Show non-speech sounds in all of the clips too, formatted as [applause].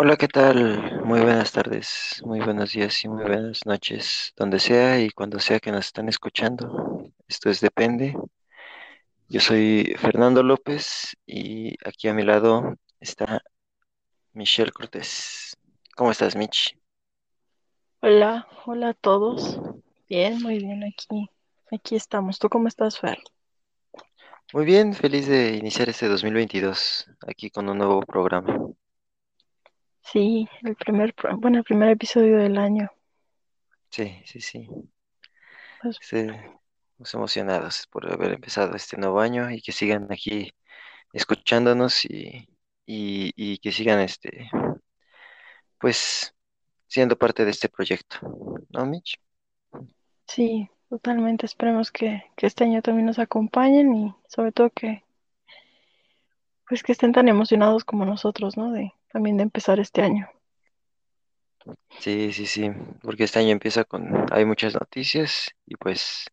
Hola, ¿qué tal? Muy buenas tardes, muy buenos días y muy buenas noches, donde sea y cuando sea que nos están escuchando. Esto es Depende. Yo soy Fernando López y aquí a mi lado está Michelle Cortés. ¿Cómo estás, Mitch? Hola, hola a todos. Bien, muy bien aquí. Aquí estamos. ¿Tú cómo estás, Fer? Muy bien, feliz de iniciar este 2022 aquí con un nuevo programa. Sí, el primer, pro- bueno, el primer episodio del año. Sí, sí, sí. Pues Estamos emocionados por haber empezado este nuevo año y que sigan aquí escuchándonos y, y, y que sigan este, pues siendo parte de este proyecto, ¿no, Mitch? sí, totalmente. Esperemos que, que este año también nos acompañen y sobre todo que, pues que estén tan emocionados como nosotros, ¿no? De también de empezar este año. Sí, sí, sí, porque este año empieza con, hay muchas noticias y pues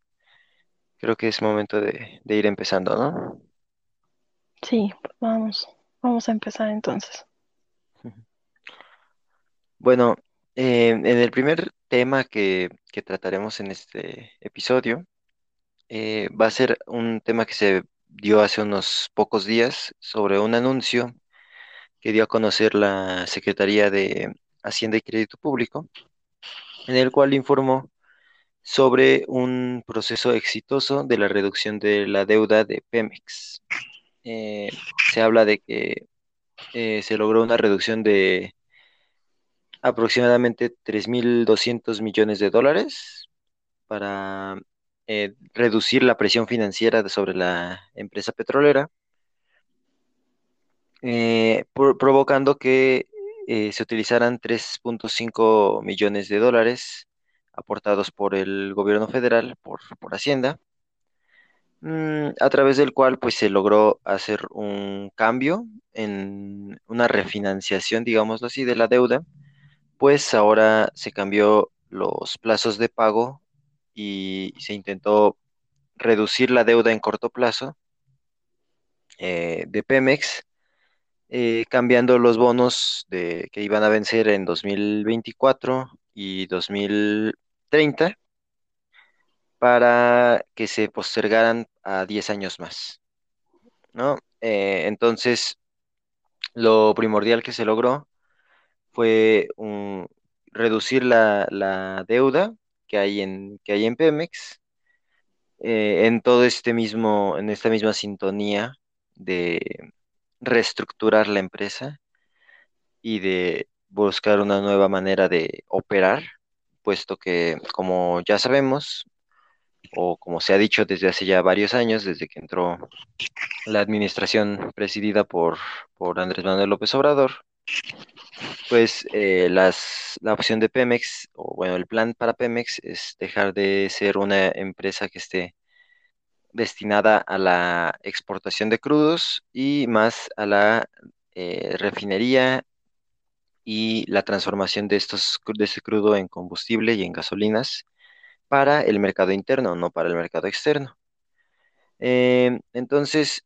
creo que es momento de, de ir empezando, ¿no? Sí, pues vamos, vamos a empezar entonces. [laughs] Bueno, eh, en el primer tema que, que trataremos en este episodio eh, va a ser un tema que se dio hace unos pocos días sobre un anuncio que dio a conocer la Secretaría de Hacienda y Crédito Público, en el cual informó sobre un proceso exitoso de la reducción de la deuda de Pemex. Eh, se habla de que eh, se logró una reducción de aproximadamente 3.200 millones de dólares para eh, reducir la presión financiera sobre la empresa petrolera, eh, pro- provocando que eh, se utilizaran 3.5 millones de dólares aportados por el gobierno federal, por, por Hacienda mm, a través del cual pues se logró hacer un cambio en una refinanciación, digámoslo así, de la deuda, pues ahora se cambió los plazos de pago y se intentó reducir la deuda en corto plazo eh, de Pemex, eh, cambiando los bonos de, que iban a vencer en 2024 y 2030 para que se postergaran a 10 años más. ¿no? Eh, entonces, lo primordial que se logró fue reducir la, la deuda que hay en, que hay en Pemex, eh, en todo este mismo, en esta misma sintonía de reestructurar la empresa y de buscar una nueva manera de operar, puesto que, como ya sabemos, o como se ha dicho desde hace ya varios años, desde que entró la administración presidida por, por Andrés Manuel López Obrador, pues eh, las, la opción de Pemex, o bueno, el plan para Pemex es dejar de ser una empresa que esté destinada a la exportación de crudos y más a la eh, refinería y la transformación de estos, de ese crudo en combustible y en gasolinas para el mercado interno, no para el mercado externo. Eh, entonces,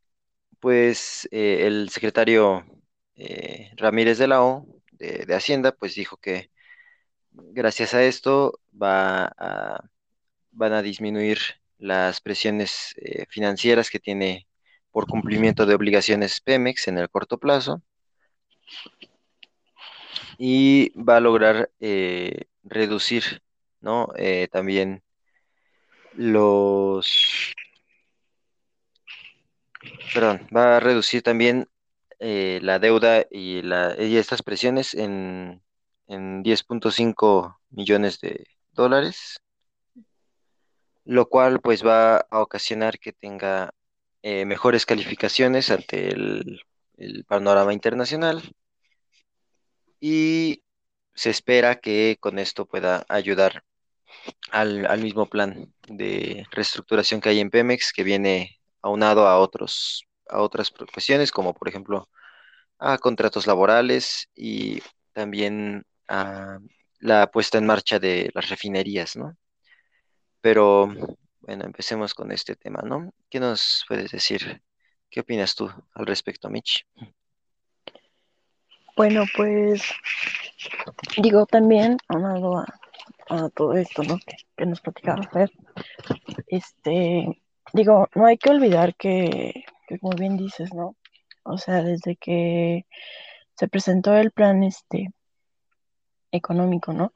pues eh, el secretario Ramírez de la O de, de Hacienda, pues dijo que gracias a esto va a- van a disminuir las presiones eh, financieras que tiene por cumplimiento de obligaciones Pemex en el corto plazo y va a lograr eh, reducir, ¿no? Eh, también los, perdón, va a reducir también eh, la deuda y, la, y estas presiones en, en diez punto cinco millones de dólares, lo cual pues va a ocasionar que tenga eh, mejores calificaciones ante el, panorama internacional y se espera que con esto pueda ayudar al, mismo plan de reestructuración que hay en Pemex, que viene aunado a otros, a otras cuestiones, como por ejemplo a contratos laborales y también a la puesta en marcha de las refinerías, ¿no? Pero bueno, empecemos con este tema, ¿no? ¿Qué nos puedes decir? ¿Qué opinas tú al respecto, Mitch? Bueno, pues digo también, aunado a, a todo esto, ¿no? Que, que nos platicaba Fer, este, digo, no hay que olvidar que, que, como bien dices, ¿no? O sea, desde que se presentó el plan este económico, ¿no?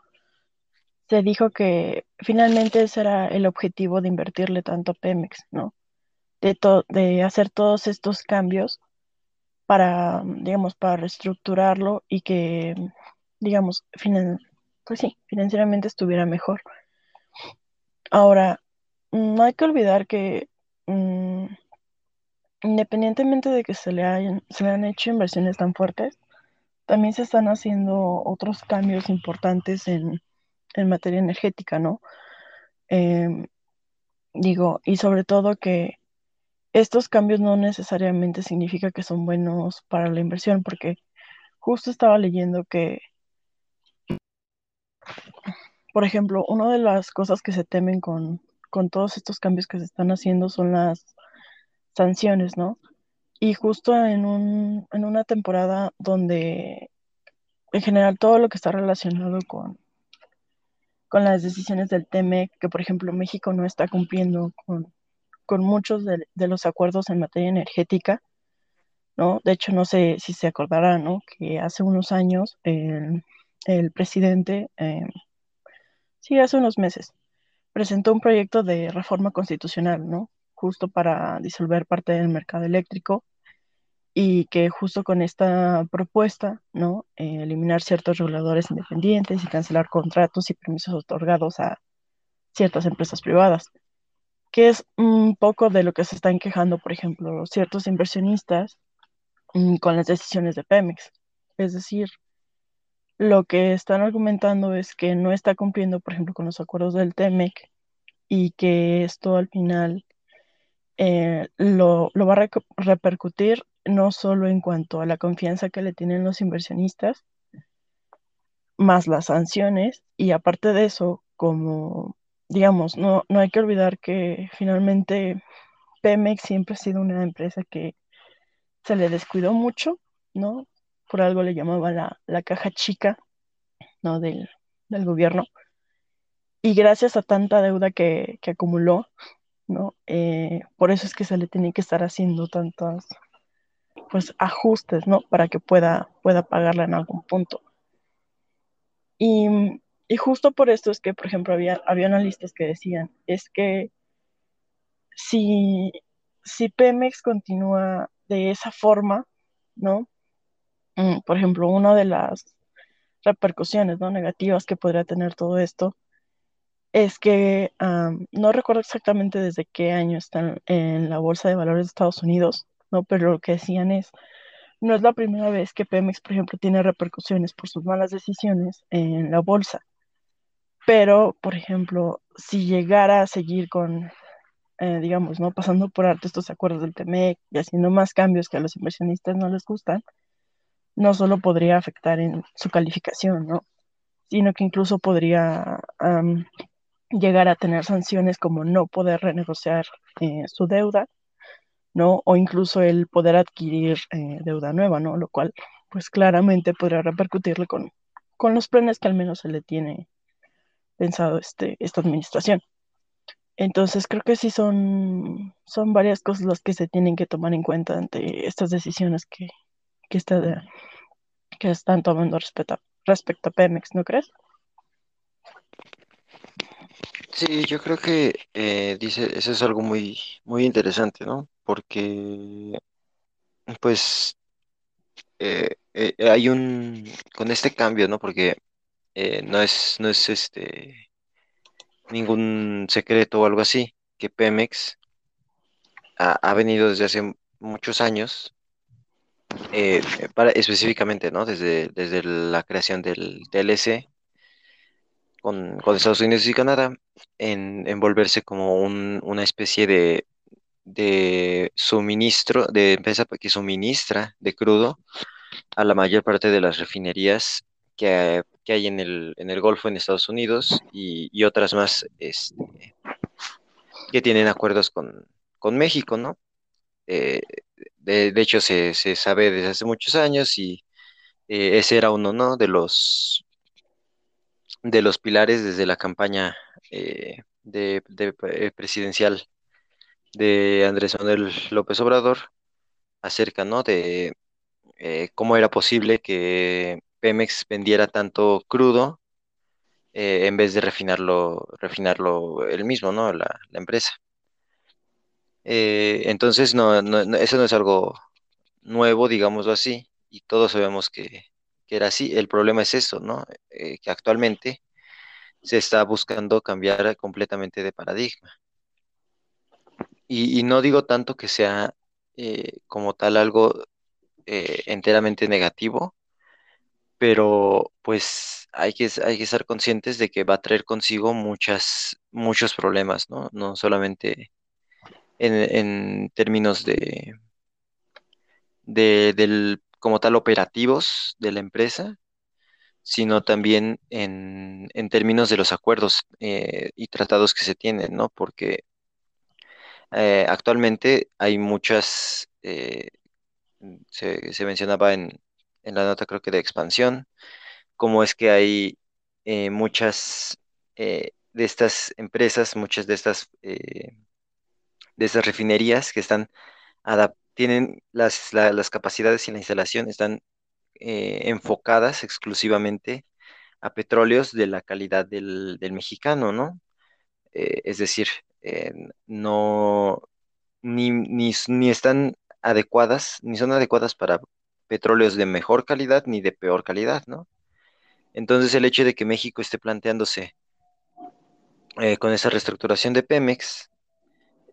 Se dijo que finalmente ese era el objetivo de invertirle tanto a Pemex, ¿no? De, de hacer todos estos cambios para, digamos, para reestructurarlo y que, digamos, pues sí, financieramente estuviera mejor. Ahora, no hay que olvidar que mmm, independientemente de que se le, hayan, se le han hecho inversiones tan fuertes, también se están haciendo otros cambios importantes en, en materia energética, ¿no? Eh, digo, y sobre todo que estos cambios no necesariamente significa que son buenos para la inversión, porque justo estaba leyendo que, por ejemplo, una de las cosas que se temen con, con todos estos cambios que se están haciendo son las sanciones, ¿no? Y justo en, un, en una temporada donde en general todo lo que está relacionado con, con las decisiones del TEMEC, que por ejemplo México no está cumpliendo con, con muchos de, los acuerdos en materia energética, ¿no? De hecho, no sé si se acordará, ¿no? Que hace unos años el, el presidente, eh, sí, hace unos meses, presentó un proyecto de reforma constitucional, ¿no? Justo para disolver parte del mercado eléctrico y que justo con esta propuesta, ¿no? Eh, eliminar ciertos reguladores independientes y cancelar contratos y permisos otorgados a ciertas empresas privadas, que es un poco de lo que se están quejando, por ejemplo, ciertos inversionistas mmm, con las decisiones de Pemex. Es decir, lo que están argumentando es que no está cumpliendo, por ejemplo, con los acuerdos del TEMEC y que esto al final eh, lo, lo, va a re repercutir no solo en cuanto a la confianza que le tienen los inversionistas, más las sanciones, y aparte de eso, como digamos, no, no hay que olvidar que finalmente Pemex siempre ha sido una empresa que se le descuidó mucho, ¿no? Por algo le llamaban la, la caja chica, ¿no? Del, del, gobierno. Y gracias a tanta deuda que, que acumuló, ¿no? Eh, por eso es que se le tiene que estar haciendo tantos, pues, ajustes, ¿no? Para que pueda, pueda pagarla en algún punto. Y, justo por esto es que, por ejemplo, había, había analistas que decían, es que si, si Pemex continúa de esa forma, ¿no? Mm, por ejemplo, una de las repercusiones ¿no? negativas que podría tener todo esto es que no recuerdo exactamente desde qué año están en la Bolsa de Valores de Estados Unidos, ¿no? pero lo que decían es, no es la primera vez que Pemex, por ejemplo, tiene repercusiones por sus malas decisiones en la bolsa. Pero, por ejemplo, si llegara a seguir con, eh, digamos, ¿no? Pasando por alto estos acuerdos del TEMEC y haciendo más cambios que a los inversionistas no les gustan, no solo podría afectar en su calificación, ¿no? Sino que incluso podría llegar a tener sanciones como no poder renegociar eh, su deuda, ¿no? O incluso el poder adquirir eh, deuda nueva, ¿no? Lo cual, pues claramente podría repercutirle con, con los planes que al menos se le tiene pensado este, esta administración. Entonces creo que sí son, son varias cosas las que se tienen que tomar en cuenta ante estas decisiones que, que, está que están tomando respecto respecto a Pemex, ¿no crees? Sí, yo creo que eh, dice, eso es algo muy, muy interesante, ¿no? Porque, pues, eh, eh, hay un, con este cambio, ¿no? Porque no es, no es este ningún secreto o algo así, que Pemex ha, ha venido desde hace muchos años, para, específicamente, ¿no? Desde, desde la creación del TLC con, Estados Unidos y Canadá, en, en volverse como un, una especie de, de suministro, de empresa que suministra de crudo a la mayor parte de las refinerías que, que hay en el, en el Golfo en Estados Unidos y, y otras más este, que tienen acuerdos con, con México, ¿no? Eh, de, de, hecho, se, se, sabe desde hace muchos años y, eh, ese era uno, ¿no? De los, de los pilares desde la campaña eh, de, eh, presidencial de Andrés Manuel López Obrador acerca, ¿no? De eh, cómo era posible que Pemex vendiera tanto crudo en vez de refinarlo, refinarlo él mismo, ¿no? La, la empresa. Entonces, no, no, no, eso no es algo nuevo, digámoslo así, y todos sabemos que, era así. El problema es eso, ¿no? Eh, que actualmente se está buscando cambiar completamente de paradigma. Y, y no digo tanto que sea eh, como tal algo eh, enteramente negativo, pero pues hay que, hay que estar conscientes de que va a traer consigo muchas, muchos problemas, ¿no? No solamente en, en términos de, de, del, como tal, operativos de la empresa, sino también en, en términos de los acuerdos eh, y tratados que se tienen, ¿no? Porque eh, actualmente hay muchas, eh, se, mencionaba en, en la nota creo que de expansión, cómo es que hay muchas de estas empresas, muchas de estas, de estas refinerías que están adap- tienen las, la- las capacidades y la instalación están eh, enfocadas exclusivamente a petróleos de la calidad del, del mexicano, ¿no? Eh, es decir, eh, no, ni, ni, ni están adecuadas, ni son adecuadas para petróleos de mejor calidad ni de peor calidad, ¿no? Entonces el hecho de que México esté planteándose con esa reestructuración de Pemex,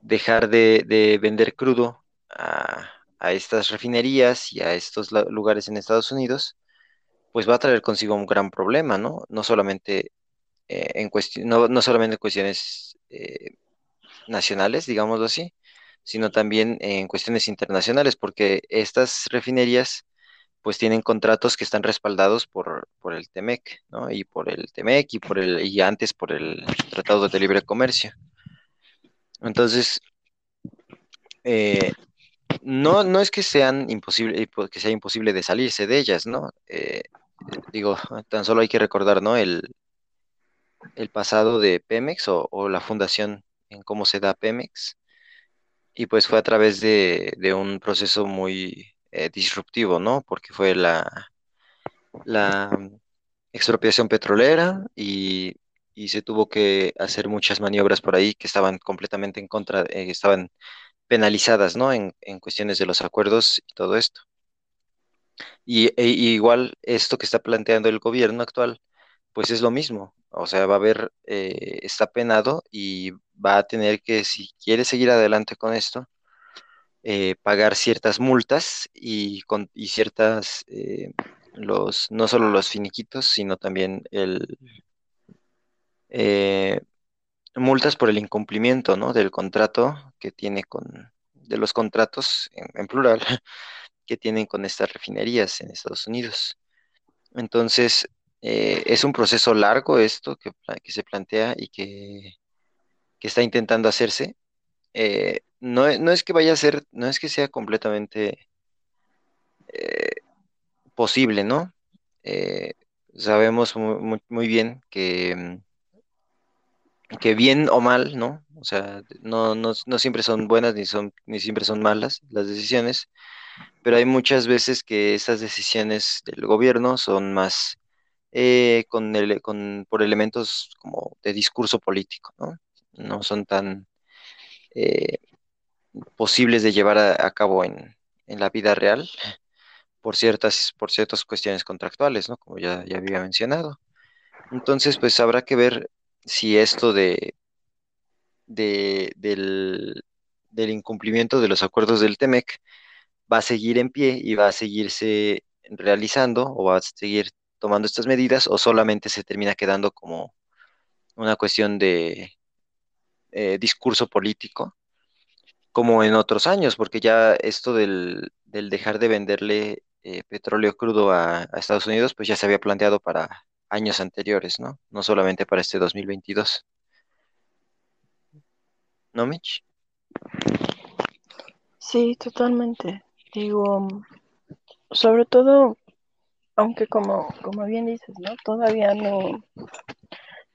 dejar de, de vender crudo a, estas refinerías y a estos lugares en Estados Unidos, pues va a traer consigo un gran problema, ¿no? No solamente eh, en cuestión, no, no solamente en cuestiones eh, nacionales, digámoslo así, sino también en cuestiones internacionales, porque estas refinerías pues tienen contratos que están respaldados por, por el TEMEC, ¿no? Y por el TEMEC y por el, y antes por el Tratado de Libre Comercio. Entonces, eh, no, no es que sean imposible, que sea imposible de salirse de ellas, ¿no? Eh, digo, tan solo hay que recordar, ¿no? El, el pasado de Pemex o, la fundación en cómo se da Pemex. Y pues fue a través de, de un proceso muy eh, disruptivo, ¿no? Porque fue la, la expropiación petrolera y, y se tuvo que hacer muchas maniobras por ahí que estaban completamente en contra, eh, estaban penalizadas, ¿no? En, en cuestiones de los acuerdos y todo esto. Y, e- y igual esto que está planteando el gobierno actual, pues es lo mismo. O sea, va a haber, eh, está penado y va a tener que, si quiere seguir adelante con esto, eh, pagar ciertas multas y, con, y ciertas, eh, los, no solo los finiquitos, sino también el, multas por el incumplimiento, ¿no? Del contrato que tiene con, de los contratos en, plural [laughs] que tienen con estas refinerías en Estados Unidos. Entonces, eh, es un proceso largo esto que, que se plantea y que, que está intentando hacerse. Eh, no, e- no es que vaya a ser, no es que sea completamente eh, posible, ¿no? Sabemos mu- mu- muy, bien que, mm, que bien o mal, ¿no? O sea, no, no, no siempre son buenas ni son, ni siempre son malas las decisiones, pero hay muchas veces que esas decisiones del gobierno son más eh, con, ele- con, por elementos como de discurso político, ¿no? No son tan eh, posibles de llevar a, a cabo en, en la vida real por ciertas, por ciertas cuestiones contractuales, ¿no? Como ya, ya había mencionado. Entonces, pues habrá que ver si esto de, de- del, del incumplimiento de los acuerdos del TEMEC va a seguir en pie y va a seguirse realizando o va a seguir tomando estas medidas o solamente se termina quedando como una cuestión de eh, discurso político, como en otros años, porque ya esto del, del dejar de venderle eh, petróleo crudo a, a Estados Unidos, pues ya se había planteado para años anteriores, ¿no? No solamente para este 2022, ¿no, Mitch? Sí, totalmente. Digo, sobre todo aunque como, como bien dices, ¿no? Todavía no,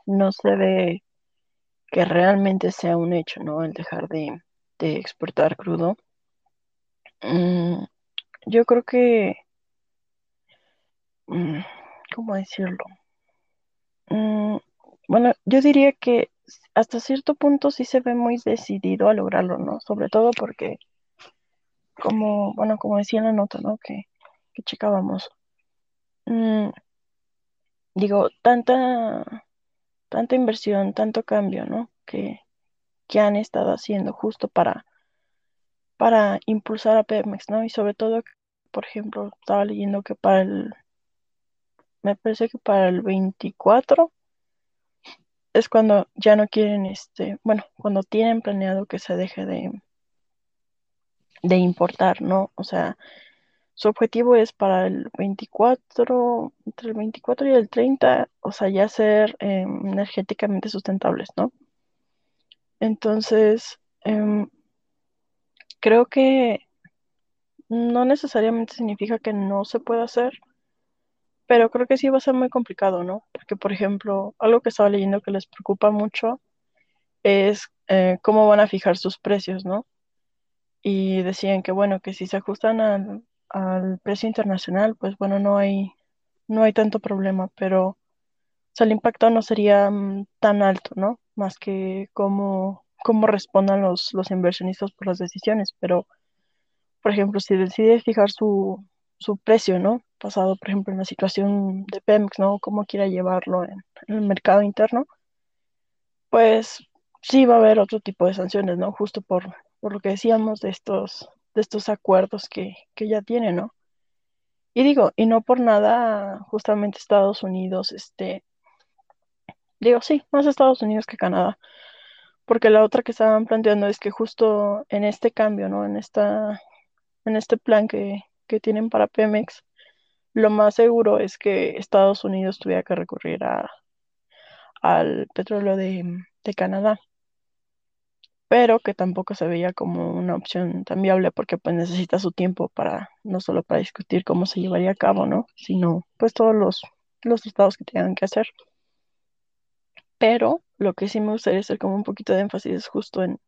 no se ve que realmente sea un hecho, ¿no? El dejar de, de exportar crudo. Mm, yo creo que, mm, ¿cómo decirlo? Mm, bueno, yo diría que hasta cierto punto sí se ve muy decidido a lograrlo, ¿no? Sobre todo porque, como, bueno, como decía en la nota, ¿no? Que, que checábamos. mm, digo, tanta, tanta inversión, tanto cambio, ¿no? Que, que han estado haciendo justo para, para impulsar a Pemex, ¿no? Y sobre todo, por ejemplo, estaba leyendo que para el, me parece que para el 24 es cuando ya no quieren, este, bueno, cuando tienen planeado que se deje de, de importar, ¿no? O sea, su objetivo es para el 24, entre el 24 y el 30, o sea, ya ser eh, energéticamente sustentables, ¿no? Entonces, em, creo que no necesariamente significa que no se pueda hacer, pero creo que sí va a ser muy complicado, ¿no? Porque, por ejemplo, algo que estaba leyendo que les preocupa mucho es eh, cómo van a fijar sus precios, ¿no? Y decían que, bueno, que si se ajustan al, al precio internacional, pues bueno, no hay, no hay tanto problema, pero o sea, el impacto no sería mm, tan alto, ¿no? Más que cómo, cómo respondan los, los inversionistas por las decisiones, pero por ejemplo, si decide fijar su, su precio, ¿no? Basado, por ejemplo, en la situación de Pemex, ¿no? Cómo quiera llevarlo en, en el mercado interno, pues sí va a haber otro tipo de sanciones, ¿no? Justo por, por lo que decíamos de estos, de estos acuerdos que, que ya tiene, ¿no? Y digo, y no por nada, justamente Estados Unidos, este, digo, sí, más Estados Unidos que Canadá, porque la otra que estaban planteando es que justo en este cambio, ¿no? En esta, en este plan que, que tienen para Pemex, lo más seguro es que Estados Unidos tuviera que recurrir a, al petróleo de, de Canadá, pero que tampoco se veía como una opción tan viable porque pues necesita su tiempo para, no solo para discutir cómo se llevaría a cabo, ¿no? Sino pues todos los, los tratados que tengan que hacer. Pero lo que sí me gustaría hacer como un poquito de énfasis es justo en,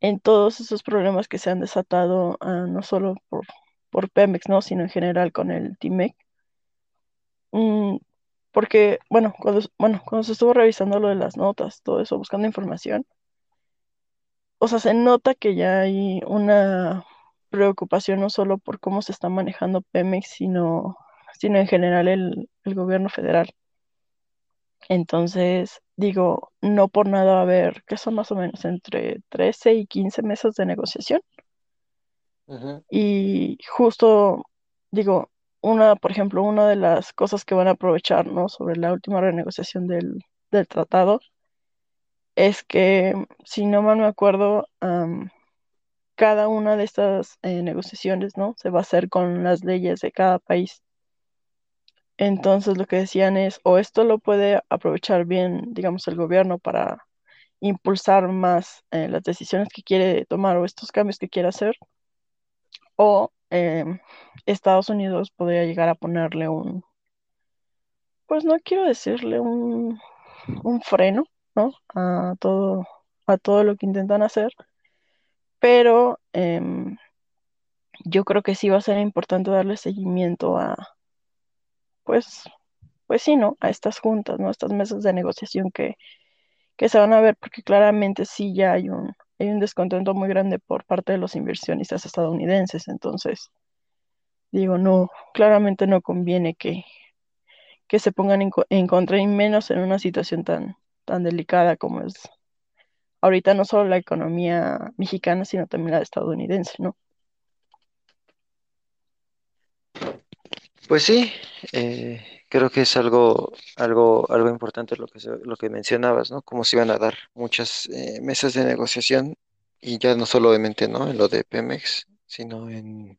en todos esos problemas que se han desatado, ah, no solo por, por Pemex, ¿no? Sino en general con el TIMEC. Mm, porque, bueno, cuando, bueno, cuando se estuvo revisando lo de las notas, todo eso, buscando información, o sea, se nota que ya hay una preocupación no solo por cómo se está manejando Pemex, sino, sino en general el, el gobierno federal. Entonces, digo, no por nada haber, que son más o menos entre 13 y 15 meses de negociación. Y justo, digo, una, por ejemplo, una de las cosas que van a aprovechar, ¿no? Sobre la última renegociación del, del tratado es que, si no mal me acuerdo, cada una de estas eh, negociaciones, ¿no? Se va a hacer con las leyes de cada país. Entonces, lo que decían es, o esto lo puede aprovechar bien, digamos, el gobierno para impulsar más eh, las decisiones que quiere tomar o estos cambios que quiere hacer, o em, Estados Unidos podría llegar a ponerle un, pues no quiero decirle un, un freno, ¿no? A todo, a todo lo que intentan hacer, pero em, yo creo que sí va a ser importante darle seguimiento a, pues, pues sí, ¿no? A estas juntas, ¿no? Estas mesas de negociación que, que se van a ver, porque claramente sí ya hay un, hay un descontento muy grande por parte de los inversionistas estadounidenses, entonces, digo, no, claramente no conviene que, que se pongan en, co- en contra y menos en una situación tan, tan delicada como es ahorita no solo la economía mexicana, sino también la estadounidense, ¿no? Pues sí, eh, creo que es algo, algo, algo importante lo que, lo que mencionabas, ¿no? Cómo se iban a dar muchas eh, mesas de negociación y ya no solamente, ¿no? En lo de Pemex, sino en,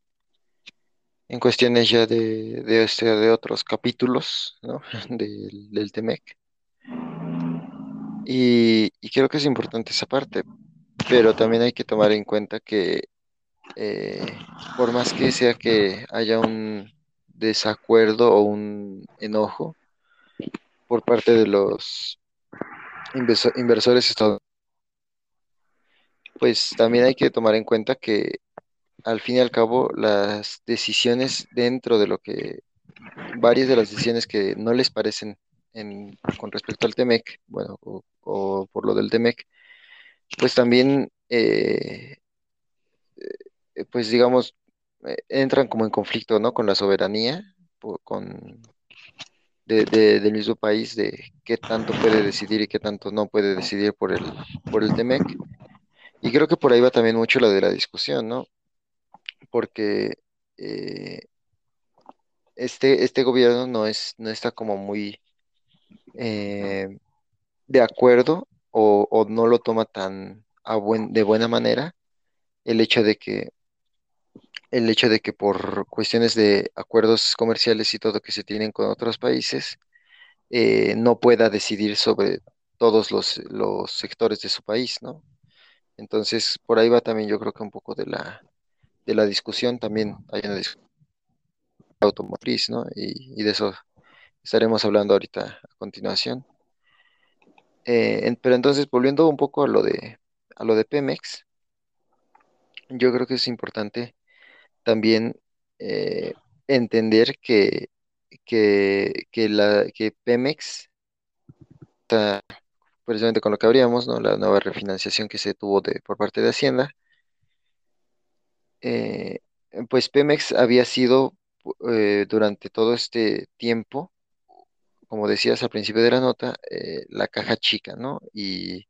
en cuestiones ya de, de, este, de otros capítulos, ¿no? [laughs] Del, del Temec. Y, y creo que es importante esa parte, pero también hay que tomar en cuenta que eh, por más que sea que haya un desacuerdo o un enojo por parte de los inverso- inversores estadounidenses, pues también hay que tomar en cuenta que al fin y al cabo las decisiones dentro de lo que, varias de las decisiones que no les parecen en, con respecto al TEMEC, bueno, o, por lo del TEMEC, pues también, eh, eh, pues digamos, entran como en conflicto, ¿no? Con la soberanía, con, de- de- del mismo país, de qué tanto puede decidir y qué tanto no puede decidir por el, por el TEMEC. Y creo que por ahí va también mucho la de la discusión, ¿no? Porque eh, este, este gobierno no es, no está como muy eh, de acuerdo o, o no lo toma tan de buena manera el hecho de que el hecho de que por cuestiones de acuerdos comerciales y todo que se tienen con otros países, eh, no pueda decidir sobre todos los, los sectores de su país, ¿no? Entonces, por ahí va también yo creo que un poco de la, de la discusión, también hay una discusión automotriz, ¿no? Y, de eso estaremos hablando ahorita a continuación. Eh, pero entonces, volviendo un poco a lo de, a lo de Pemex, yo creo que es importante también eh, entender que, que, que, la, que Pemex, precisamente con lo que habríamos, ¿no? La nueva refinanciación que se tuvo de, por parte de Hacienda, eh, pues Pemex había sido eh, durante todo este tiempo, como decías al principio de la nota, la caja chica, ¿no? Y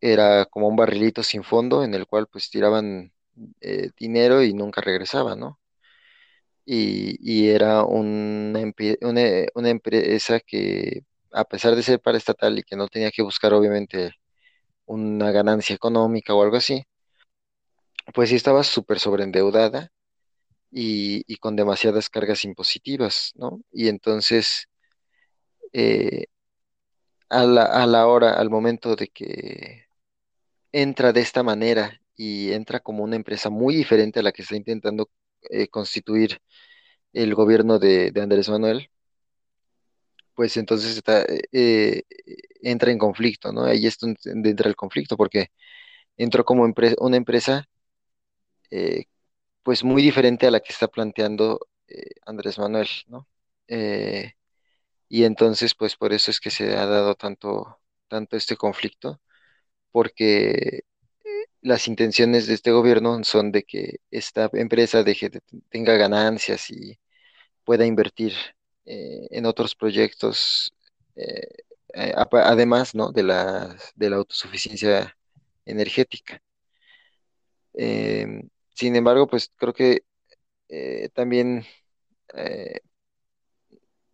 era como un barrilito sin fondo en el cual pues tiraban eh, dinero y nunca regresaba, ¿no? y, y era una, una, una empresa que, a pesar de ser paraestatal y que no tenía que buscar obviamente una ganancia económica o algo así, pues sí estaba súper sobreendeudada y, y con demasiadas cargas impositivas, ¿no? Y entonces, eh, a la, a la hora, al momento de que entra de esta manera y entra como una empresa muy diferente a la que está intentando eh, constituir el gobierno de, Andrés Manuel, pues entonces eh, eh, entra en conflicto, ¿no? Ahí es donde entra el conflicto, porque entró como una empresa, pues muy diferente a la que está planteando Andrés Manuel, ¿no? Y entonces, pues por eso es que se ha dado tanto, tanto este conflicto, porque las intenciones de este gobierno son de que esta empresa deje de, tenga ganancias y pueda invertir eh, en otros proyectos, eh, eh, además, ¿no? de la, de la autosuficiencia energética. Eh, sin embargo, pues creo que también,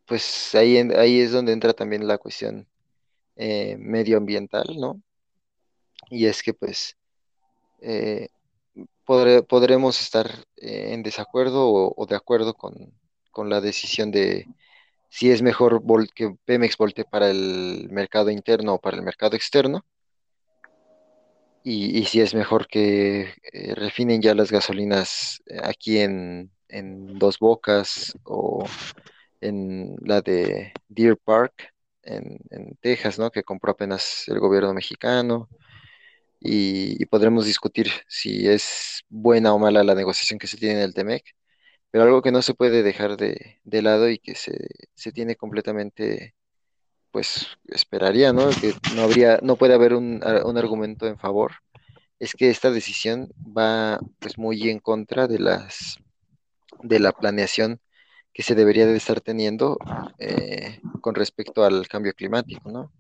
pues ahí, ahí es donde entra también la cuestión medioambiental, ¿no? Y es que, pues, eh, podremos estar eh, en desacuerdo o, de acuerdo con, la decisión de si es mejor vol- que Pemex volte para el mercado interno o para el mercado externo, y, si es mejor que eh, refinen ya las gasolinas eh, aquí en, en Dos Bocas o en la de Deer Park en, en Texas, ¿no? Que compró apenas el gobierno mexicano. Y, podremos discutir si es buena o mala la negociación que se tiene en el Temec, pero algo que no se puede dejar de, de lado y que se, se tiene completamente pues esperaría, ¿no? Que no habría, no puede haber un, un argumento en favor. Es que esta decisión va pues muy en contra de las de la planeación que se debería de estar teniendo eh, con respecto al cambio climático, ¿no?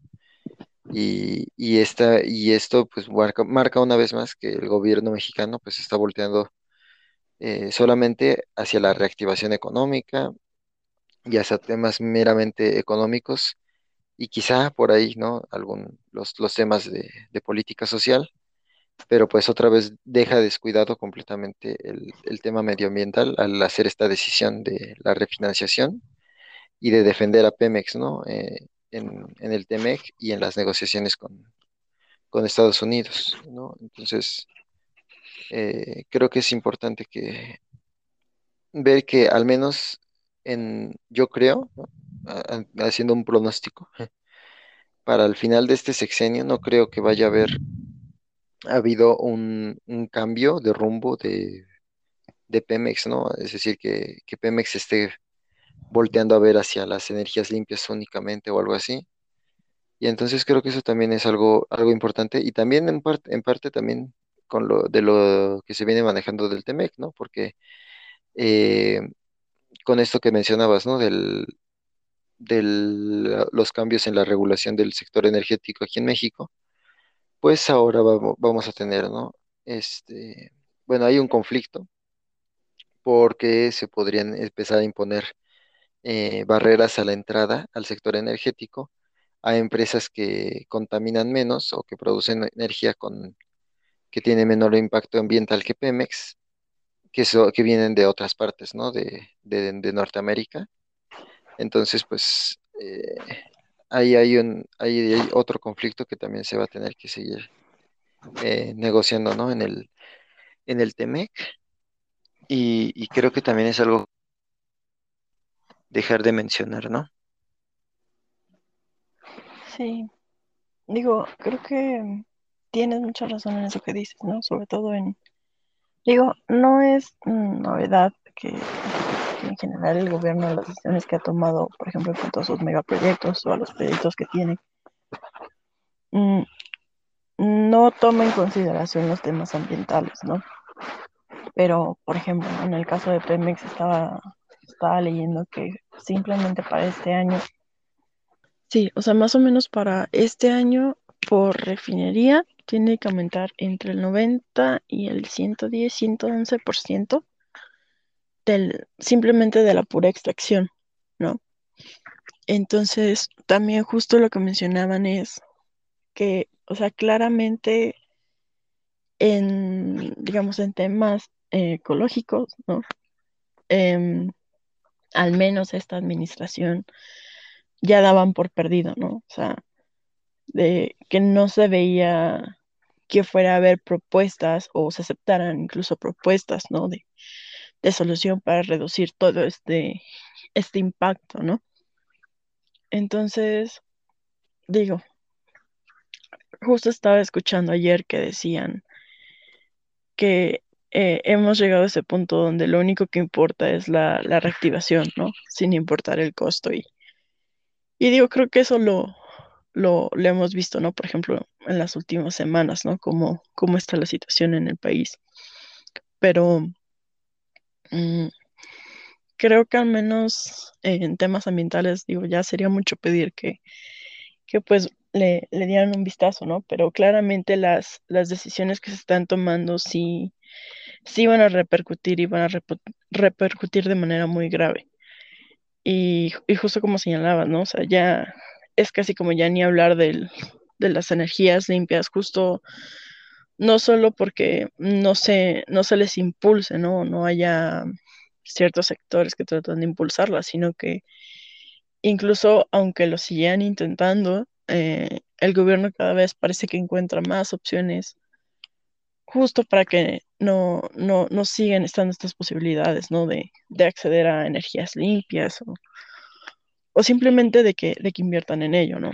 Y, esta, y esto pues marca, marca una vez más que el gobierno mexicano pues está volteando eh, solamente hacia la reactivación económica y hacia temas meramente económicos y quizá por ahí, ¿no? Algún, los, los temas de, de política social, pero pues otra vez deja descuidado completamente el, el tema medioambiental al hacer esta decisión de la refinanciación y de defender a Pemex, ¿no? Eh, en, el TEMEC y en las negociaciones con, con Estados Unidos, ¿no? Entonces, eh, creo que es importante que ver que al menos en, yo creo, haciendo un pronóstico, [laughs] para el final de este sexenio no creo que vaya a haber habido un, un cambio de rumbo de, de Pemex, ¿no? Es decir, que, que Pemex esté volteando a ver hacia las energías limpias únicamente o algo así. Y entonces creo que eso también es algo, algo importante y también en parte, en parte también con lo de lo que se viene manejando del TEMEC, ¿no? Porque eh, con esto que mencionabas, ¿no? Del, del, los cambios en la regulación del sector energético aquí en México, pues ahora vamos, vamos a tener, ¿no? Este, bueno, hay un conflicto porque se podrían empezar a imponer eh, barreras a la entrada al sector energético a empresas que contaminan menos o que producen energía con, que tiene menor impacto ambiental que Pemex, que, que vienen de otras partes, ¿no? De, de, de Norteamérica. Entonces, pues eh, ahí hay un, hay otro conflicto que también se va a tener que seguir eh, negociando, ¿no? En el, en el TEMEC. Y, y creo que también es algo dejar de mencionar, ¿no? Sí, digo, creo que tienes mucha razón en eso que dices, ¿no? Sobre todo en, digo, no es novedad que, en general el gobierno, las decisiones que ha tomado, por ejemplo, en cuanto a sus megaproyectos o a los proyectos que tiene, mm, no toma en consideración los temas ambientales, ¿no? Pero, por ejemplo, en el caso de Pemex estaba, estaba leyendo que simplemente para este año, sí, o sea, más o menos para este año por refinería tiene que aumentar entre el 90 y el 110, 111% del, simplemente de la pura extracción, ¿no? Entonces, también justo lo que mencionaban es que, o sea, claramente en, digamos, en temas eh, ecológicos, ¿no? Em, al menos esta administración ya daban por perdido, ¿no? O sea, de que no se veía que fuera a haber propuestas o se aceptaran incluso propuestas, ¿no? De, solución para reducir todo este, este impacto, ¿no? Entonces, digo, justo estaba escuchando ayer que decían que eh, hemos llegado a ese punto donde lo único que importa es la, la reactivación, ¿no? Sin importar el costo. Y, y digo, creo que eso lo, lo, lo hemos visto, ¿no? Por ejemplo, en las últimas semanas, ¿no? Cómo, cómo está la situación en el país. Pero mm, creo que al menos eh, en temas ambientales, digo, ya sería mucho pedir que, que pues le, le dieran un vistazo, ¿no? Pero claramente las, las decisiones que se están tomando sí, sí van a repercutir y van a repercutir de manera muy grave. Y, justo como señalabas, ¿no? Ya es casi como ya ni hablar del, de las energías limpias, justo no solo porque no se, no se les impulse, ¿no? No haya ciertos sectores que tratan de impulsarlas, sino que incluso aunque lo sigan intentando, eh, el gobierno cada vez parece que encuentra más opciones justo para que no, no, no sigan estando estas posibilidades, ¿no? De, de acceder a energías limpias o, o simplemente de que, de que inviertan en ello, ¿no?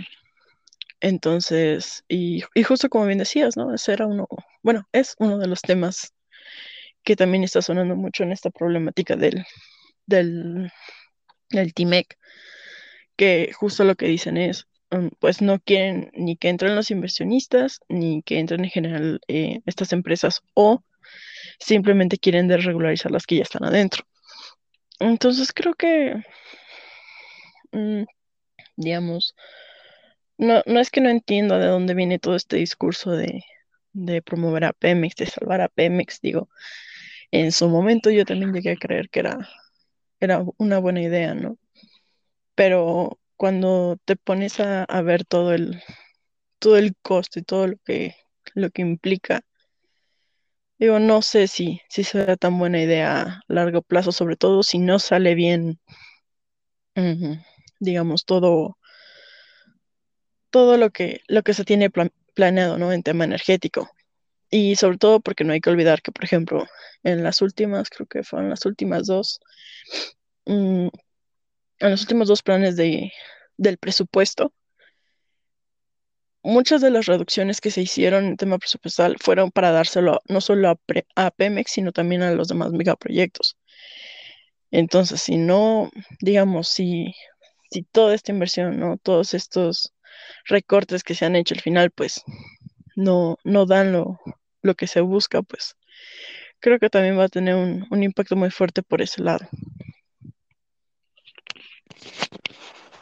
Entonces, y, y justo como bien decías, ¿no? Ese era uno, bueno, es uno de los temas que también está sonando mucho en esta problemática del, del, del TIMEC, que justo lo que dicen es, pues no quieren ni que entren los inversionistas, ni que entren en general eh, estas empresas, o simplemente quieren desregularizar las que ya están adentro. Entonces creo que, mm, digamos, no, no es que no entienda de dónde viene todo este discurso de, de promover a Pemex, de salvar a Pemex, digo, en su momento yo también llegué a creer que era, era una buena idea, ¿no? Pero cuando te pones a, ver todo el, todo el costo y todo lo que, lo que implica, digo, no sé si, si será tan buena idea a largo plazo, sobre todo si no sale bien, digamos, todo, todo lo que, lo que se tiene pla- planeado, ¿no? En tema energético. Y sobre todo porque no hay que olvidar que, por ejemplo, en las últimas, creo que fueron las últimas dos, mm, en los últimos dos planes de, del presupuesto, muchas de las reducciones que se hicieron en tema presupuestal fueron para dárselo no solo a, Pre- a Pemex, sino también a los demás megaproyectos. Entonces, si no, digamos, si, si toda esta inversión, ¿no? Todos estos recortes que se han hecho al final, pues no, no dan lo, lo que se busca, pues creo que también va a tener un, un impacto muy fuerte por ese lado.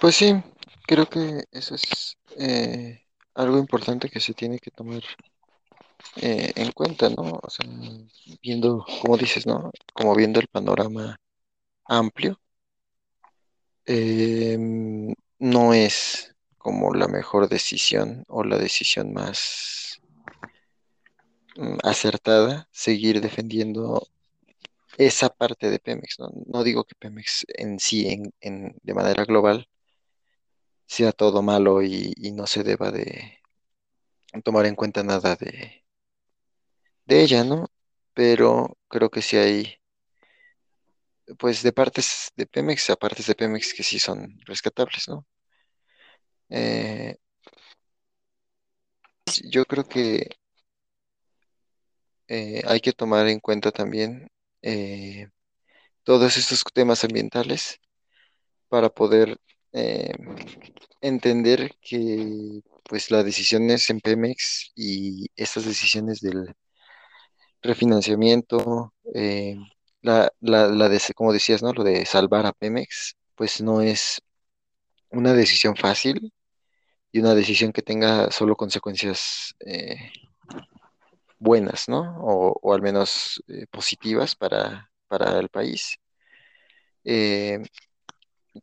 Pues sí, creo que eso es eh, algo importante que se tiene que tomar eh, en cuenta, ¿no? O sea, viendo, como dices, ¿no? Como viendo el panorama amplio, eh, no es como la mejor decisión o la decisión más mm, acertada seguir defendiendo esa parte de Pemex, ¿no? No digo que Pemex en sí, en- de manera global, sea todo malo y, no se deba de tomar en cuenta nada de, de ella, ¿no? Pero creo que sí hay, pues de partes de Pemex a partes de Pemex que sí son rescatables, ¿no? Eh, yo creo que eh, hay que tomar en cuenta también eh, todos estos temas ambientales para poder eh, entender que pues las decisiones en Pemex y estas decisiones del refinanciamiento, eh, la, la, la de, como decías, ¿no? Lo de salvar a Pemex, pues no es una decisión fácil y una decisión que tenga solo consecuencias eh, buenas, ¿no? O, o al menos positivas para, para el país.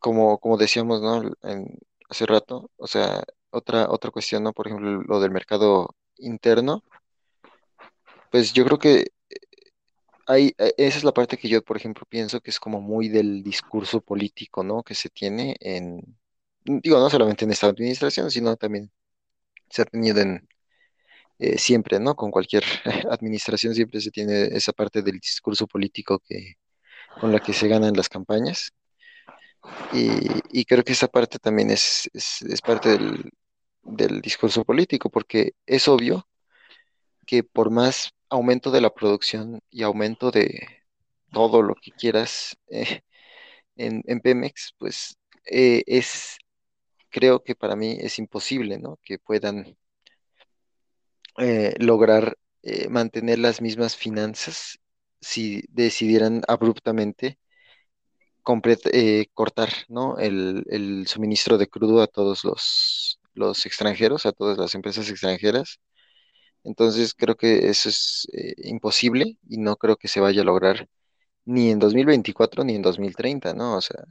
Como, como decíamos, ¿no? En- hace rato, o sea, otra, otra cuestión, ¿no? Por ejemplo, lo del mercado interno, pues yo creo que hay, eh, esa es la parte que yo, por ejemplo, pienso que es como muy del discurso político, ¿no? Que se tiene en, digo, no solamente en esta administración, sino también se ha tenido en eh, siempre, ¿no? Con cualquier [laughs] administración siempre se tiene esa parte del discurso político que, con la que se ganan las campañas. Y, y creo que esa parte también es, es, parte del, del discurso político, porque es obvio que por más aumento de la producción y aumento de todo lo que quieras eh, en, en Pemex, pues eh, es, creo que para mí es imposible, ¿no? Que puedan eh, lograr mantener las mismas finanzas si decidieran abruptamente eh, cortar, ¿no? el, el suministro de crudo a todos los, los extranjeros, a todas las empresas extranjeras. Entonces creo que eso es eh, imposible y no creo que se vaya a lograr ni en 2024 ni en 2030, ¿no? O sea,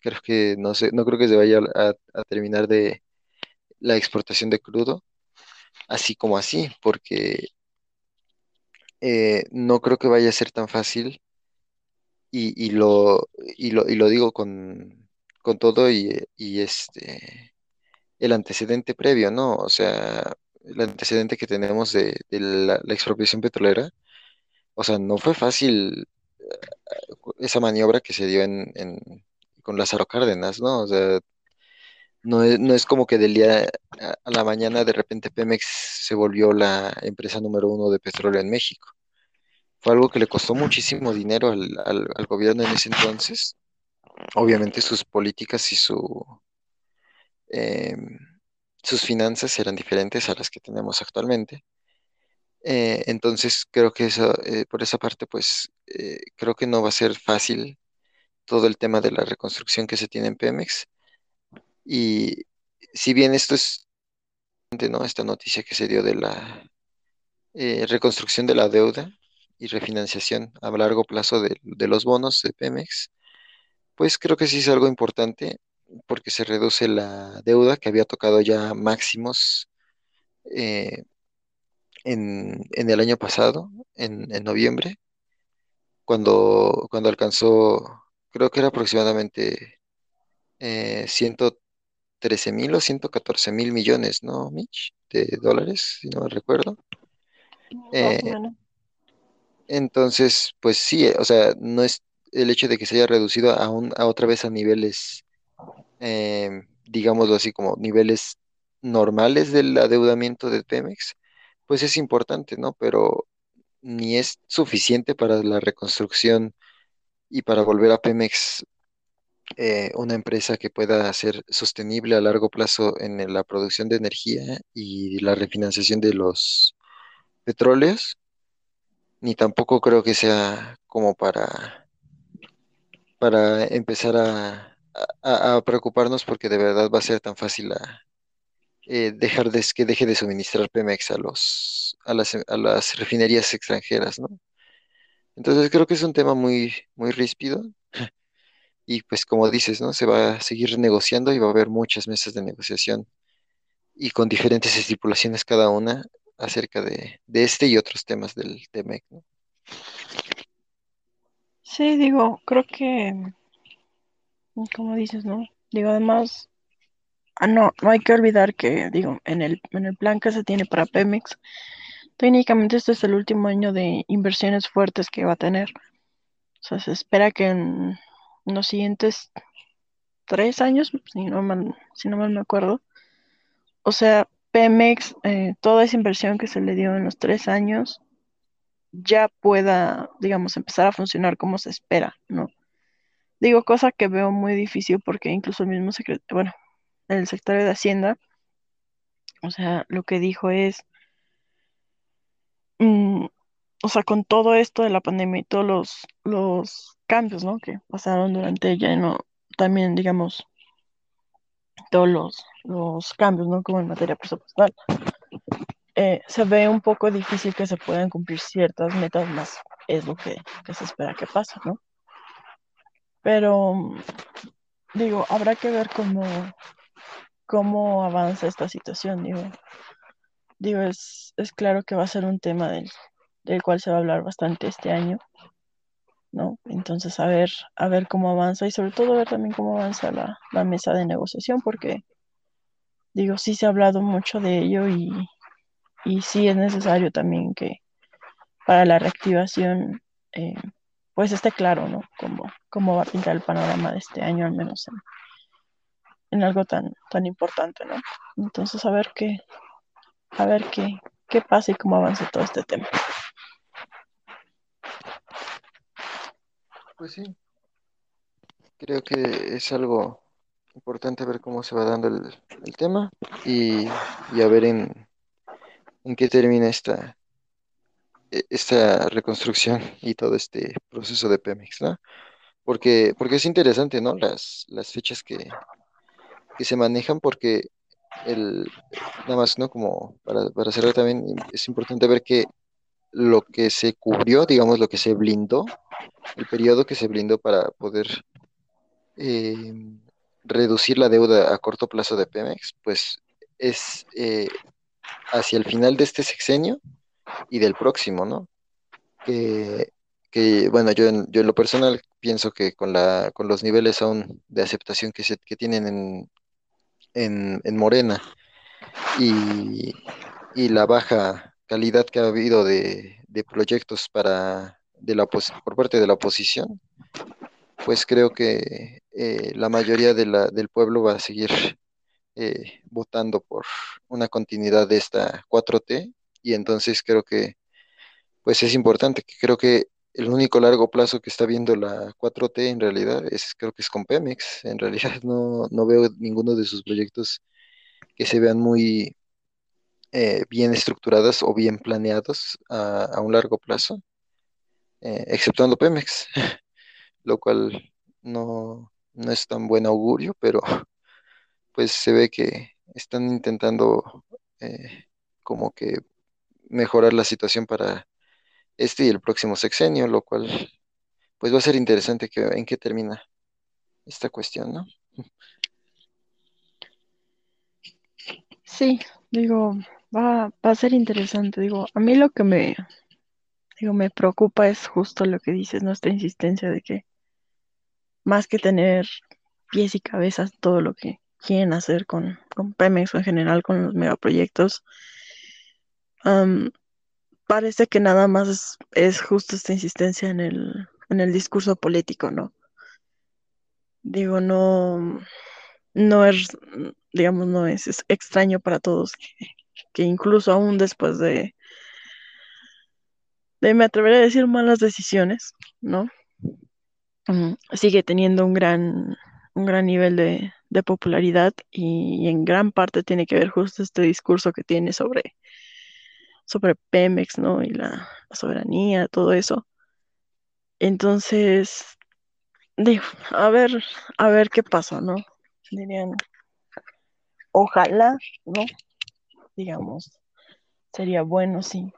creo que no no creo que se vaya a, a terminar de la exportación de crudo así como así, porque eh, no creo que vaya a ser tan fácil y, y lo, y lo, y lo digo con, con todo y, y este, el antecedente previo, ¿no? O sea, el antecedente que tenemos de, la, expropiación petrolera, o sea, no fue fácil esa maniobra que se dio en, en- con Lázaro Cárdenas, ¿no? O sea, no es, no es como que del día a la mañana de repente Pemex se volvió la empresa número uno de petróleo en México. Fue algo que le costó muchísimo dinero al, al- gobierno en ese entonces. Obviamente sus políticas y su, eh, sus finanzas eran diferentes a las que tenemos actualmente. Eh, entonces creo que eso, eh, por esa parte, pues eh, creo que no va a ser fácil todo el tema de la reconstrucción que se tiene en Pemex. Y si bien esto es, ¿no? Esta noticia que se dio de la reconstrucción de la deuda y refinanciación a largo plazo de, de los bonos de Pemex, pues creo que sí es algo importante porque se reduce la deuda que había tocado ya máximos eh, en, en el año pasado, en, en noviembre, cuando, cuando alcanzó, creo que era aproximadamente eh, ciento trece mil o ciento catorce mil millones, ¿no, Mitch? De dólares, si no me recuerdo. Eh. Entonces, pues sí, eh, o sea, no es el hecho de que se haya reducido a, un- a otra vez a niveles em, digámoslo así, como niveles normales del adeudamiento de Pemex, pues es importante, ¿no? Pero ni es suficiente para la reconstrucción y para volver a Pemex eh, una empresa que pueda ser sostenible a largo plazo en la producción de energía y la refinanciación de los petróleos, ni tampoco creo que sea como para, para empezar a, preocuparnos porque de verdad va a ser tan fácil a, eh, dejar de, que deje de suministrar Pemex a los, a las, a las refinerías extranjeras, ¿no? Entonces creo que es un tema muy, muy ríspido [clears throat] y pues como dices, ¿no? Se va a seguir negociando y va a haber muchas mesas de negociación y con diferentes estipulaciones cada una acerca de, de este y otros temas del TEMEC, ¿no? Sí, digo, creo que, como dices, ¿no? Digo, además, ah, no, no hay que olvidar que, digo, en el, en el plan que se tiene para Pemex, técnicamente este es el último año de inversiones fuertes que va a tener. O sea, se espera que en los siguientes tres años, si no mal, si no mal me acuerdo, o sea, Pemex, eh, toda esa inversión que se le dio en los tres años, ya pueda, digamos, empezar a funcionar como se espera, ¿no? Digo, cosa que veo muy difícil porque incluso el mismo secretario, bueno, el secretario de Hacienda, o sea, lo que dijo es, mm, o sea, con todo esto de la pandemia y todos los, los cambios, ¿no? Que pasaron durante ella, ¿no? También, digamos, todos los, los cambios, ¿no? Como en materia presupuestal. eh, se ve un poco difícil que se puedan cumplir ciertas metas más, es lo que, se espera que pase, ¿no? Pero, digo, habrá que ver cómo, cómo avanza esta situación, digo. Digo, es, es claro que va a ser un tema del, del cual se va a hablar bastante este año, ¿no? Entonces, a ver, a cómo avanza y sobre todo ver también cómo avanza la, la mesa de negociación, porque, digo, sí se ha hablado mucho de ello y, y sí es necesario también que para la reactivación, eh, pues esté claro, ¿no? Cómo, cómo va a pintar el panorama de este año, al menos en, en algo tan, tan importante, ¿no? Entonces, a ver qué, a ver qué, qué pasa y cómo avanza todo este tema. Pues sí, creo que es algo importante ver cómo se va dando el, tema y, y a ver en, en qué termina esta, e- esta reconstrucción y todo este proceso de Pemex, ¿no? Porque, porque es interesante, ¿no? Las, las fechas que, que se manejan, porque el, nada más, ¿no? Como para, para cerrar también, es importante ver que lo que se cubrió, digamos, lo que se blindó, el periodo que se blindó para poder eh, reducir la deuda a corto plazo de Pemex, pues es eh, hacia el final de este sexenio y del próximo, ¿no? Que, que bueno, yo en, yo en lo personal pienso que con la, con los niveles aún de aceptación que, se, que tienen en, en, en Morena y, y la baja calidad que ha habido de, de proyectos para, de la, por parte de la oposición, pues creo que eh, la mayoría de la, del pueblo va a seguir eh, votando por una continuidad de esta 4T y entonces creo que pues es importante, que creo que el único largo plazo que está viendo la 4T en realidad es creo que es con Pemex, en realidad no, no veo ninguno de sus proyectos que se vean muy eh, bien estructurados o bien planeados a, a un largo plazo, exceptuando Pemex, [laughs] lo cual no, no es tan buen augurio, pero [laughs] pues se ve que están intentando eh, como que mejorar la situación para este y el próximo sexenio, lo cual pues va a ser interesante que, en qué termina esta cuestión, ¿no? Sí, digo, va, va a ser interesante. Digo, a mí lo que me, digo, me preocupa es justo lo que dices, nuestra insistencia de que más que tener pies y cabezas todo lo que quieren hacer con, con Pemex o en general con los megaproyectos, am, parece que nada más es, es justo esta insistencia en el, en el discurso político, ¿no? Digo, no. no es, digamos, no es, es extraño para todos que, que incluso aún después de, de, me atrevería a decir, malas decisiones, ¿no? Sigue teniendo un gran, un gran nivel de, de popularidad y, en gran parte tiene que ver justo este discurso que tiene sobre, sobre Pemex, ¿no? Y la, la soberanía, todo eso. Entonces, digo, a ver, a ver qué pasa, ¿no? Dirían, ojalá, ¿no? Digamos, sería bueno si,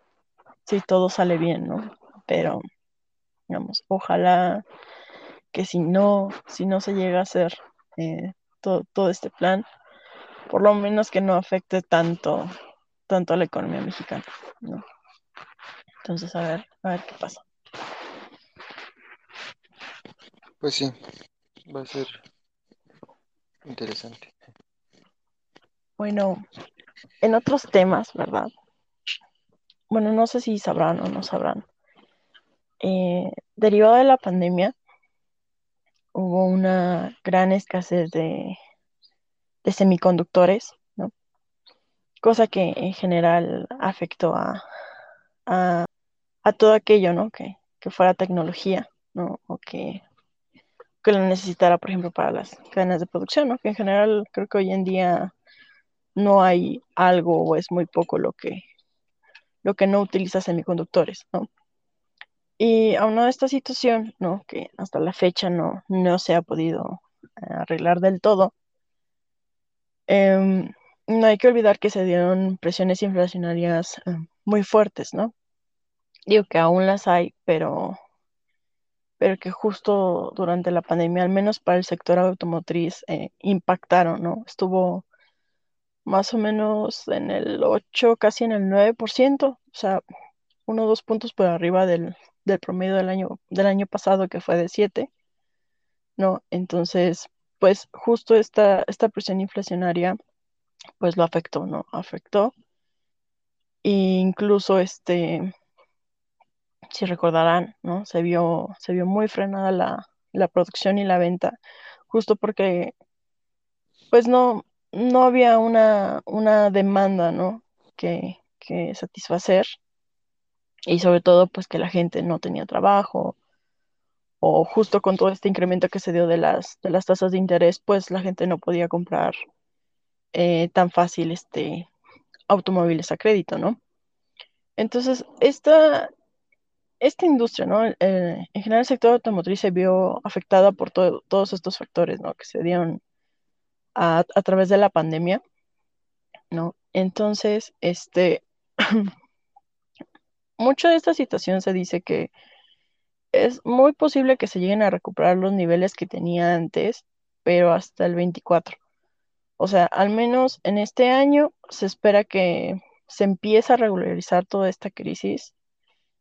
si todo sale bien, ¿no? Pero, digamos, ojalá que si no, si no se llega a hacer eh, todo, todo este plan, por lo menos que no afecte tanto, tanto a la economía mexicana, ¿no? Entonces, a ver, a ver qué pasa. Pues sí, va a ser interesante. Bueno, en otros temas, ¿verdad? Bueno, no sé si sabrán o no sabrán. Eh, derivado de la pandemia, hubo una gran escasez de, semiconductores, ¿no? Cosa que en general afectó a todo aquello, ¿no? Que, que, fuera tecnología, ¿no? O que, que lo necesitara, por ejemplo, para las cadenas de producción, ¿no? Que en general creo que hoy en día no hay algo o es muy poco lo que, lo que no utiliza semiconductores, ¿no? Y aunado a esta situación, ¿no? Que hasta la fecha no, no se ha podido arreglar del todo, eh, no hay que olvidar que se dieron presiones inflacionarias eh, muy fuertes, ¿no? Digo que aún las hay, pero, pero que justo durante la pandemia, al menos para el sector automotriz, eh, impactaron, ¿no? Estuvo más o menos en el 8, casi en el 9%, o sea, uno o dos puntos por arriba del, del promedio del año, del año pasado, que fue de 7, ¿no? Entonces, pues justo esta, esta presión inflacionaria, pues lo afectó, ¿no? Afectó. E incluso este, si recordarán, ¿no? Se vio, se vio muy frenada la, la producción y la venta, justo porque, pues no, no había una, una demanda, ¿no? Que, que satisfacer y sobre todo pues que la gente no tenía trabajo o justo con todo este incremento que se dio de las, de las tasas de interés, pues la gente no podía comprar eh, tan fácil este automóviles a crédito, ¿no? Entonces, esta, esta industria, ¿no? Eh, en general el sector automotriz se vio afectada por todo, todos estos factores, ¿no? Que se dieron a, a través de la pandemia, ¿no? Entonces, este, [clears throat] mucho de esta situación se dice que es muy posible que se lleguen a recuperar los niveles que tenía antes, pero hasta el 24. O sea, al menos en este año se espera que se empiece a regularizar toda esta crisis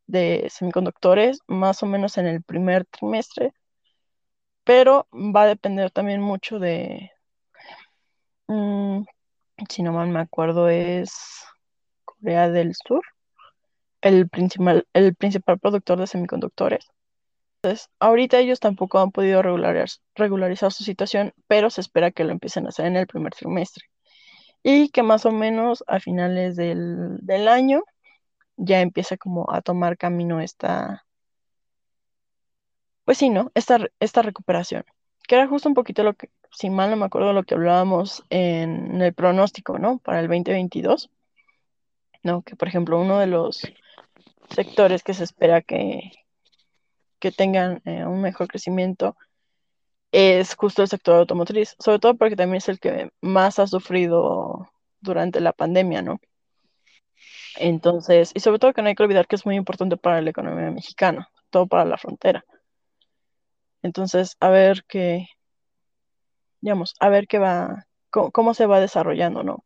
de semiconductores, más o menos en el primer trimestre, pero va a depender también mucho de, mmm, si no mal me acuerdo, es Corea del Sur, el principal, el principal productor de semiconductores. Entonces, ahorita ellos tampoco han podido regularizar, regularizar su situación, pero se espera que lo empiecen a hacer en el primer trimestre. Y que más o menos a finales del, del año ya empieza como a tomar camino esta, pues sí, ¿no? Esta, esta recuperación. Que era justo un poquito lo que, si mal no me acuerdo, lo que hablábamos en el pronóstico, ¿no? Para el 2022. ¿No? Que por ejemplo, uno de los sectores que se espera que, que tengan eh, un mejor crecimiento es justo el sector automotriz, sobre todo porque también es el que más ha sufrido durante la pandemia, ¿no? Entonces, y sobre todo que no hay que olvidar que es muy importante para la economía mexicana, todo para la frontera. Entonces, a ver qué, digamos, a ver qué va, cómo, cómo se va desarrollando, ¿no?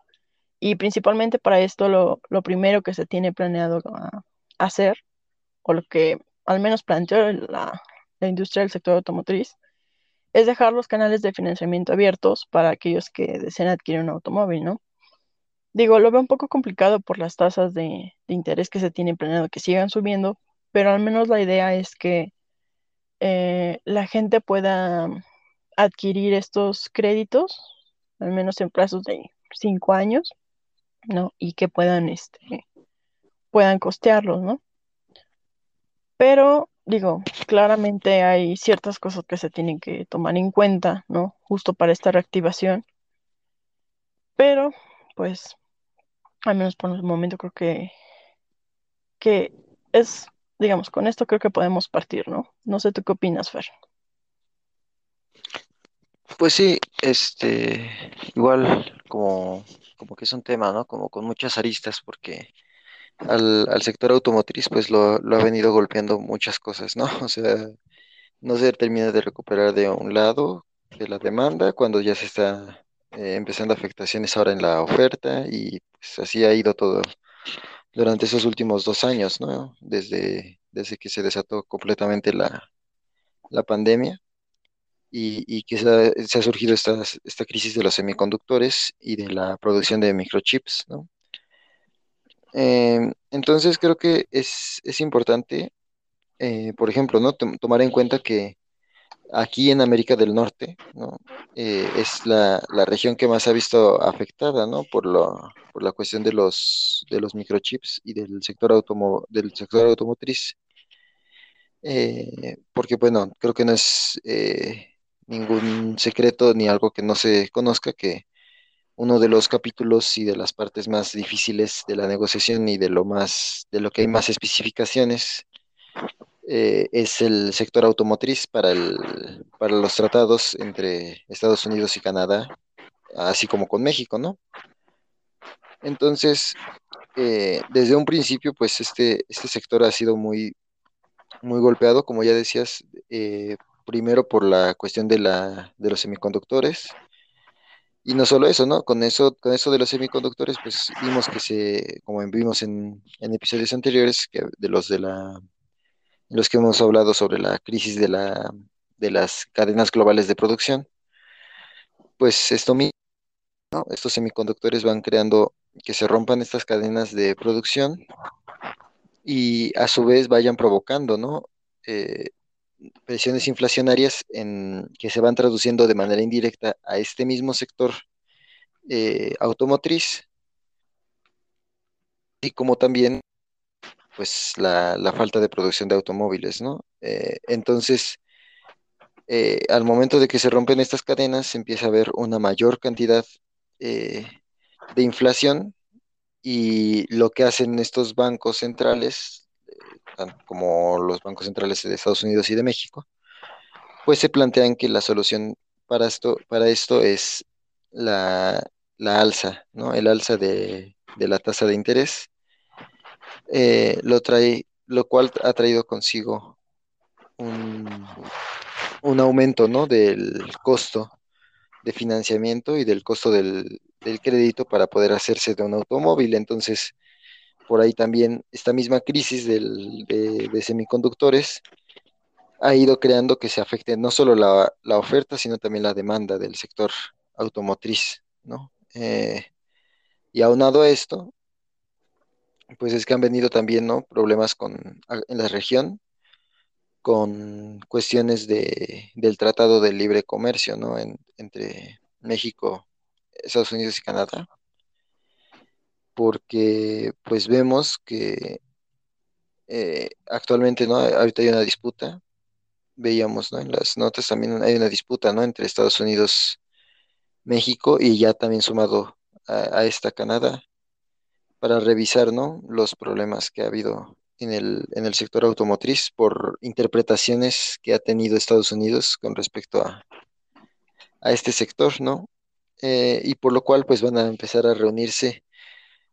Y principalmente para esto lo, lo primero que se tiene planeado a, hacer, o lo que al menos planteó la, la industria del sector automotriz, es dejar los canales de financiamiento abiertos para aquellos que deseen adquirir un automóvil, ¿no? Digo, lo veo un poco complicado por las tasas de, de interés que se tienen planeado que sigan subiendo, pero al menos la idea es que eh, la gente pueda adquirir estos créditos al menos en plazos de cinco años, ¿no? Y que puedan, este, puedan costearlos, ¿no? Pero, digo, claramente hay ciertas cosas que se tienen que tomar en cuenta, ¿no? Justo para esta reactivación. Pero, pues, al menos por el momento creo que, que es, digamos, con esto creo que podemos partir, ¿no? No sé tú qué opinas, Fer. Pues sí, este, igual como, como que es un tema, ¿no? Como con muchas aristas, porque al, al sector automotriz, pues lo, lo ha venido golpeando muchas cosas, ¿no? [laughs] O sea, no se termina de recuperar de un lado de la demanda cuando ya se está eh, empezando afectaciones ahora en la oferta y pues así ha ido todo durante esos últimos dos años, ¿no? Desde, desde que se desató completamente la, la pandemia y, y que se ha, se ha surgido esta, esta crisis de los semiconductores y de la producción de microchips, ¿no? Eh, entonces creo que es, es importante, eh, por ejemplo, ¿no? Tom- tomar en cuenta que aquí en América del Norte, ¿no? Eh, es la, la región que más ha visto afectada, ¿no? Por lo, por la cuestión de los, de los microchips y del sector automo- del sector automotriz. Eh, porque, bueno, creo que no es eh, ningún secreto ni algo que no se conozca que uno de los capítulos y de las partes más difíciles de la negociación y de lo más, de lo que hay más especificaciones eh, es el sector automotriz para el, para los tratados entre Estados Unidos y Canadá, así como con México, ¿no? Entonces, eh, desde un principio, pues este, este sector ha sido muy, muy golpeado, como ya decías, eh, primero por la cuestión de la, de los semiconductores. Y no solo eso, ¿no? Con eso, con eso de los semiconductores, pues vimos que se, como vimos en, en episodios anteriores, que de los de la, los que hemos hablado sobre la crisis de la, de las cadenas globales de producción, pues esto mismo, ¿no? Estos semiconductores van creando que se rompan estas cadenas de producción y a su vez vayan provocando, ¿no? Eh, presiones inflacionarias en, que se van traduciendo de manera indirecta a este mismo sector eh, automotriz y como también pues la, la falta de producción de automóviles, ¿no? Eh, entonces, eh, al momento de que se rompen estas cadenas, empieza a ver una mayor cantidad de inflación y lo que hacen estos bancos centrales, como los bancos centrales de Estados Unidos y de México, pues se plantean que la solución para esto, para esto es la, la alza, ¿no? El alza de, de la tasa de interés eh, lo trae, lo cual ha traído consigo un, un aumento, ¿no? del costo de financiamiento y del costo del, del crédito para poder hacerse de un automóvil. Entonces, por ahí también esta misma crisis del- de, semiconductores ha ido creando que se afecte no solo la, la oferta, sino también la demanda del sector automotriz, ¿no? Eh, y aunado a esto, pues es que han venido también, ¿no? Problemas con, en la región con cuestiones de, del Tratado de Libre Comercio, ¿no? En- entre México, Estados Unidos y Canadá, porque pues vemos que eh, actualmente, ¿no? Ahorita hay una disputa, veíamos, ¿no? En las notas también hay una disputa, ¿no? Entre Estados Unidos, México y ya también sumado a, esta Canadá para revisar, ¿no? Los problemas que ha habido en el, en el sector automotriz por interpretaciones que ha tenido Estados Unidos con respecto a, a este sector, ¿no? Eh, y por lo cual, pues van a empezar a reunirse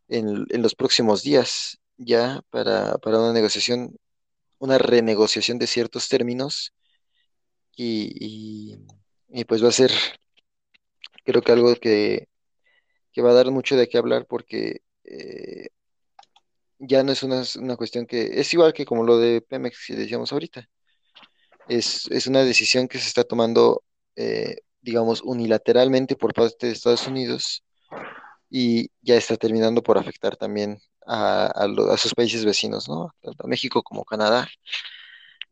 en, en los próximos días ya para, para una negociación, una renegociación de ciertos términos y, y- pues va a ser, creo que algo que, que va a dar mucho de qué hablar porque eh, ya no es una, una cuestión que es igual que como lo de Pemex que decíamos ahorita. Es, es una decisión que se está tomando, eh, digamos, unilateralmente por parte de Estados Unidos y ya está terminando por afectar también a, sus países vecinos, ¿no? Tanto México como Canadá.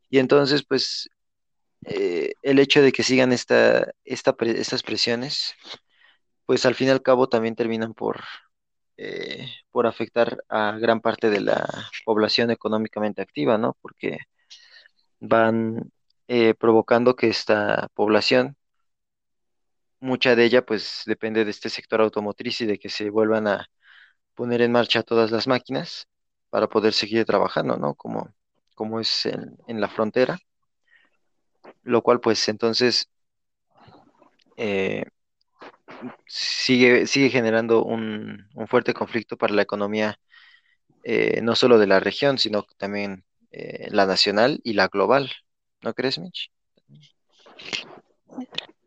Y entonces, pues, eh, el hecho de que sigan esta, esta estas presiones pues al fin y al cabo también terminan por, eh, por afectar a gran parte de la población económicamente activa, ¿no? Porque van eh, provocando que esta población, mucha de ella, pues depende de este sector automotriz y de que se vuelvan a poner en marcha todas las máquinas para poder seguir trabajando, ¿no? Como, como es en, en la frontera, lo cual pues entonces eh, sigue, sigue generando un, un fuerte conflicto para la economía, eh, no solo de la región, sino también eh, la nacional y la global. ¿No crees, Mitch?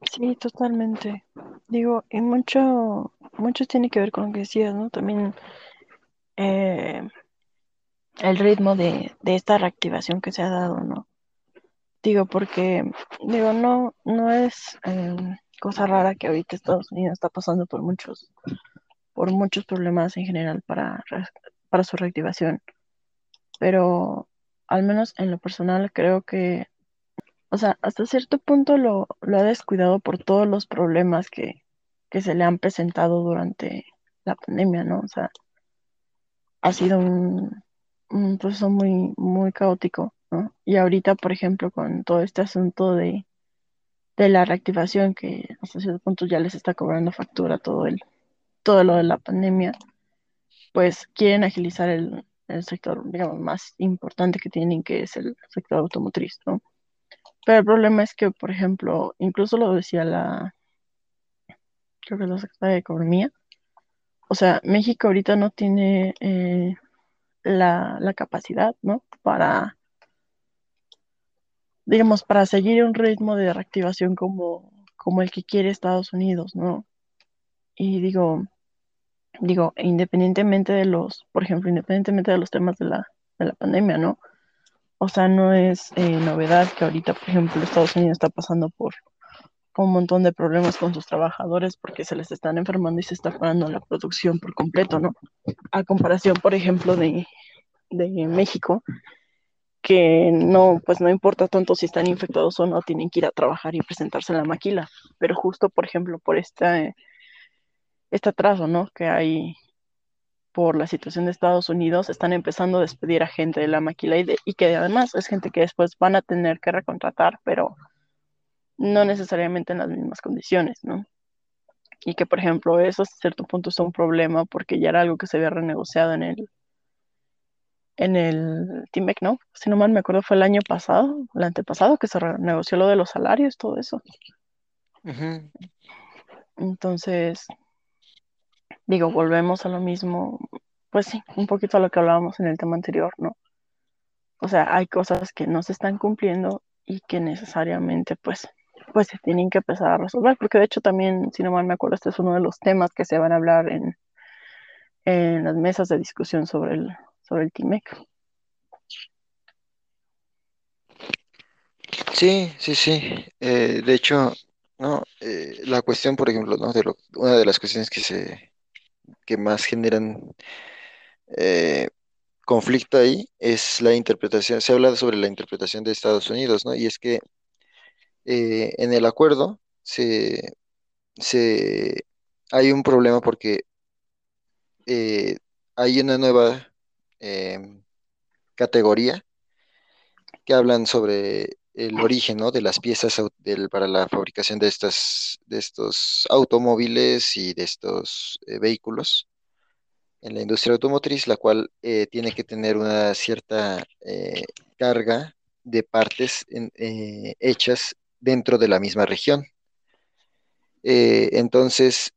Sí, totalmente. Digo, y mucho, mucho tiene que ver con lo que decías, ¿no? También eh, el ritmo de, de esta reactivación que se ha dado, ¿no? Digo, porque, digo, no, no es eh, cosa rara que ahorita Estados Unidos está pasando por muchos, por muchos problemas en general para, para su reactivación. Pero al menos en lo personal creo que, o sea, hasta cierto punto lo, lo ha descuidado por todos los problemas que, que se le han presentado durante la pandemia, ¿no? O sea, ha sido un, un proceso muy, muy caótico, ¿no? Y ahorita, por ejemplo, con todo este asunto de, de la reactivación que hasta cierto punto ya les está cobrando factura todo el, todo lo de la pandemia, pues quieren agilizar el, el sector, digamos, más importante que tienen, que es el sector automotriz, ¿no? Pero el problema es que, por ejemplo, incluso lo decía la, creo que la secretaria de Economía, o sea, México ahorita no tiene eh, la, la capacidad, ¿no? Para, digamos, para seguir un ritmo de reactivación como, como el que quiere Estados Unidos, ¿no? Y digo, digo, independientemente de los, por ejemplo, independientemente de los temas de la, de la pandemia, ¿no? O sea, no es eh, novedad que ahorita, por ejemplo, Estados Unidos está pasando por un montón de problemas con sus trabajadores porque se les están enfermando y se está parando la producción por completo, ¿no? A comparación, por ejemplo, de, de México, que no, pues no importa tanto si están infectados o no, tienen que ir a trabajar y presentarse en la maquila. Pero justo, por ejemplo, por este, este atraso, ¿no? Que hay por la situación de Estados Unidos, están empezando a despedir a gente de la maquila y, de, y que además es gente que después van a tener que recontratar, pero no necesariamente en las mismas condiciones, ¿no? Y que, por ejemplo, eso a cierto punto es un problema porque ya era algo que se había renegociado en el, en el TIMEC, ¿no? Si no mal me acuerdo, fue el año pasado, el antepasado, que se renegoció lo de los salarios, todo eso. Entonces, digo, volvemos a lo mismo, pues sí, un poquito a lo que hablábamos en el tema anterior, ¿no? O sea, hay cosas que no se están cumpliendo y que necesariamente, pues, pues se tienen que empezar a resolver, porque de hecho también, si no mal me acuerdo, este es uno de los temas que se van a hablar en, en las mesas de discusión sobre el, sobre el TIMEC. Sí, sí, sí. Eh, de hecho, no, eh, la cuestión, por ejemplo, ¿no? De lo, una de las cuestiones que se, que más generan eh, conflicto ahí es la interpretación. Se habla sobre la interpretación de Estados Unidos, ¿no? Y es que eh, en el acuerdo se, se hay un problema porque eh, hay una nueva em, categoría que hablan sobre el origen, ¿no? de las piezas para la fabricación de estas, de estos automóviles y de estos eh, vehículos en la industria automotriz, la cual eh, tiene que tener una cierta eh, carga de partes hechas dentro de la misma región. Entonces,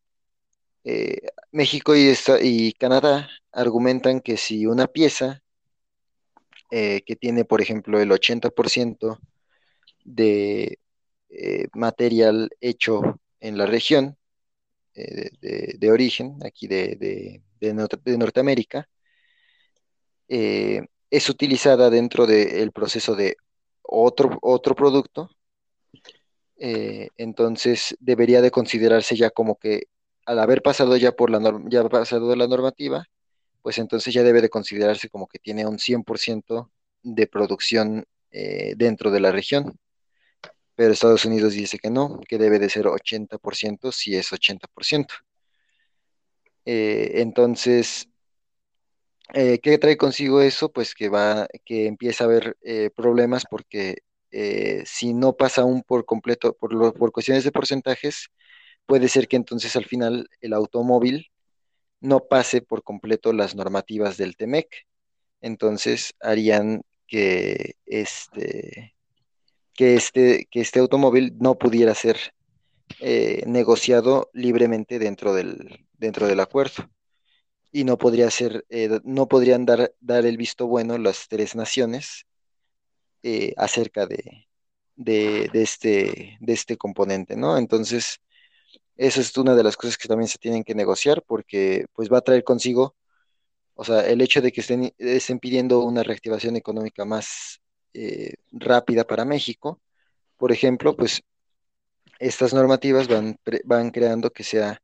México y, Canadá argumentan que si una pieza que tiene, por ejemplo, el 80% de eh, material hecho en la región eh, de, origen, aquí de, de- de Nor- de Norteamérica, eh, es utilizada dentro del proceso de otro, otro producto, entonces debería de considerarse ya como que al haber pasado ya por la norma, ya pasado de la normativa, pues entonces ya debe de considerarse como que tiene un 100% de producción dentro de la región. Pero Estados Unidos dice que no, que debe de ser 80% si es 80%. Eh, entonces, eh, ¿qué trae consigo eso? Pues que va, que empieza a haber eh, problemas porque si no pasa aún por completo, por, por cuestiones de porcentajes, puede ser que entonces al final el automóvil no pase por completo las normativas del TEMEC. Entonces harían que este, que este, que este automóvil no pudiera ser eh, negociado libremente dentro del, dentro del acuerdo. Y no podría ser, eh, no podrían dar, dar el visto bueno las tres naciones eh, acerca de, de, este, de este componente, ¿no? Entonces, eso es una de las cosas que también se tienen que negociar porque pues va a traer consigo, o sea, el hecho de que estén, estén pidiendo una reactivación económica más eh, rápida para México, por ejemplo, pues estas normativas van, van creando que sea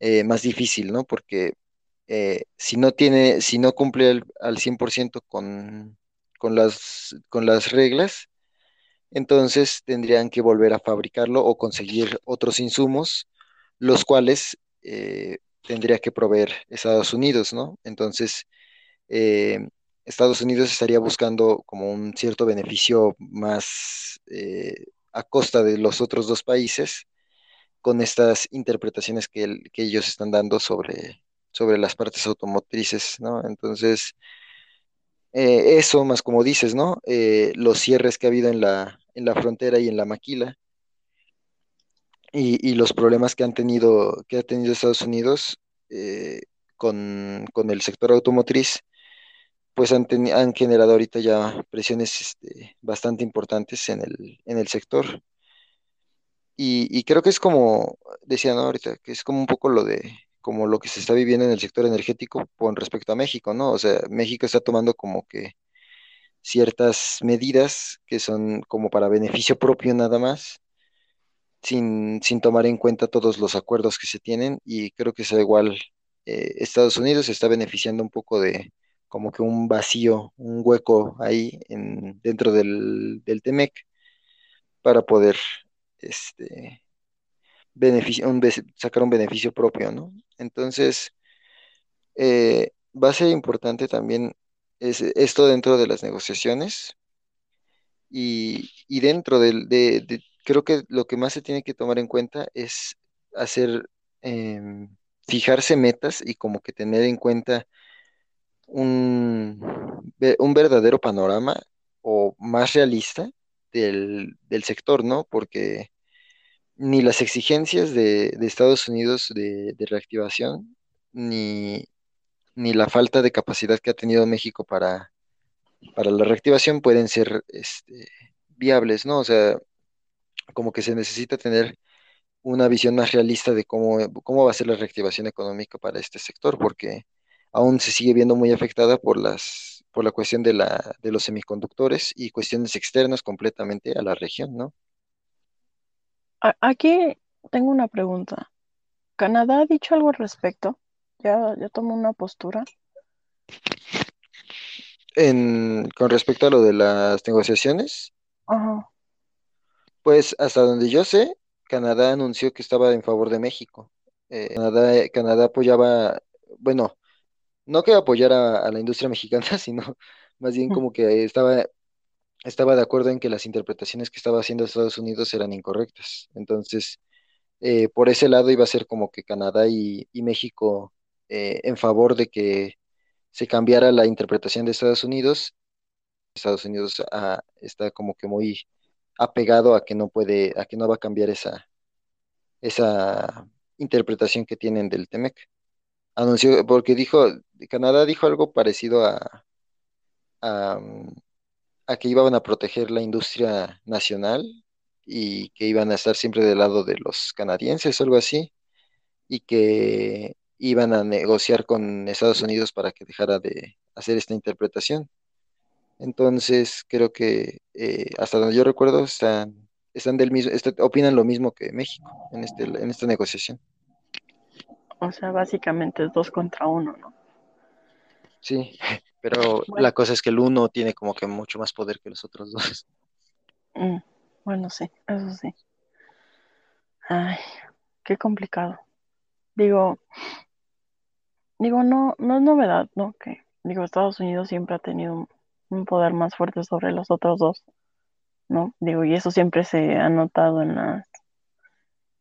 eh, más difícil, ¿no? Porque eh, si no tiene, si no cumple al, al 100% con, con las, con las reglas, entonces tendrían que volver a fabricarlo o conseguir otros insumos, los cuales tendría que proveer Estados Unidos, ¿no? Entonces, eh, Estados Unidos estaría buscando como un cierto beneficio más eh, a costa de los otros dos países con estas interpretaciones que, el- que ellos están dando sobre, sobre las partes automotrices, ¿no? Entonces, eh, eso más como dices, ¿no? Eh, los cierres que ha habido en la, en la frontera y en la maquila y, y los problemas que han tenido, que ha tenido Estados Unidos eh, con, con el sector automotriz, pues han, teni- han generado ahorita ya presiones este, bastante importantes en el, en el sector. Y, creo que es como, decía, ¿no? Ahorita, que es como un poco lo de, como lo que se está viviendo en el sector energético con respecto a México, ¿no? O sea, México está tomando como que ciertas medidas que son como para beneficio propio nada más, sin, sin tomar en cuenta todos los acuerdos que se tienen, y creo que es igual, eh, Estados Unidos está beneficiando un poco de como que un vacío, un hueco ahí en, dentro del, del TEMEC para poder, este beneficio, sacar un beneficio propio, ¿no? Entonces, eh, va a ser importante también es, esto dentro de las negociaciones y, y dentro del, de, de- creo que lo que más se tiene que tomar en cuenta es hacer, em, fijarse metas y como que tener en cuenta un, un verdadero panorama o más realista del, del sector, ¿no? Porque ni las exigencias de, de Estados Unidos de, de reactivación, ni, ni la falta de capacidad que ha tenido México para, para la reactivación pueden ser este, viables, ¿no? O sea, como que se necesita tener una visión más realista de cómo, cómo va a ser la reactivación económica para este sector, porque aún se sigue viendo muy afectada por las, por la cuestión de la, de los semiconductores y cuestiones externas completamente a la región, ¿no? Aquí tengo una pregunta. ¿Canadá ha dicho algo al respecto? ¿Ya, ya tomó una postura? En, con respecto a lo de las negociaciones, Ajá. Pues hasta donde yo sé, Canadá anunció que estaba en favor de México. Eh, Canadá, Canadá apoyaba, bueno, no que apoyara a la industria mexicana, [laughs] sino más bien como que estaba, estaba de acuerdo en que las interpretaciones que estaba haciendo Estados Unidos eran incorrectas. Entonces, eh, por ese lado iba a ser como que Canadá y, y México eh, en favor de que se cambiara la interpretación de Estados Unidos. Estados Unidos ah, está como que muy apegado a que no puede, a que no va a cambiar esa esa interpretación que tienen del Temec. Anunció, porque dijo, Canadá dijo algo parecido a, a, que iban a proteger la industria nacional y que iban a estar siempre del lado de los canadienses o algo así, y que iban a negociar con Estados Unidos para que dejara de hacer esta interpretación. Entonces, creo que eh, hasta donde yo recuerdo están, están del mismo, este- opinan lo mismo que México en este, en esta negociación. O sea, básicamente es dos contra uno, ¿no? Sí, [laughs] pero Bueno, la cosa es que el uno tiene como que mucho más poder que los otros dos. [laughs] mm, bueno, sí, eso sí. Ay, qué complicado. Digo, digo, no, no es novedad, ¿no? Que, digo, Estados Unidos siempre ha tenido un, un poder más fuerte sobre los otros dos, ¿no? Digo, y eso siempre se ha notado en las,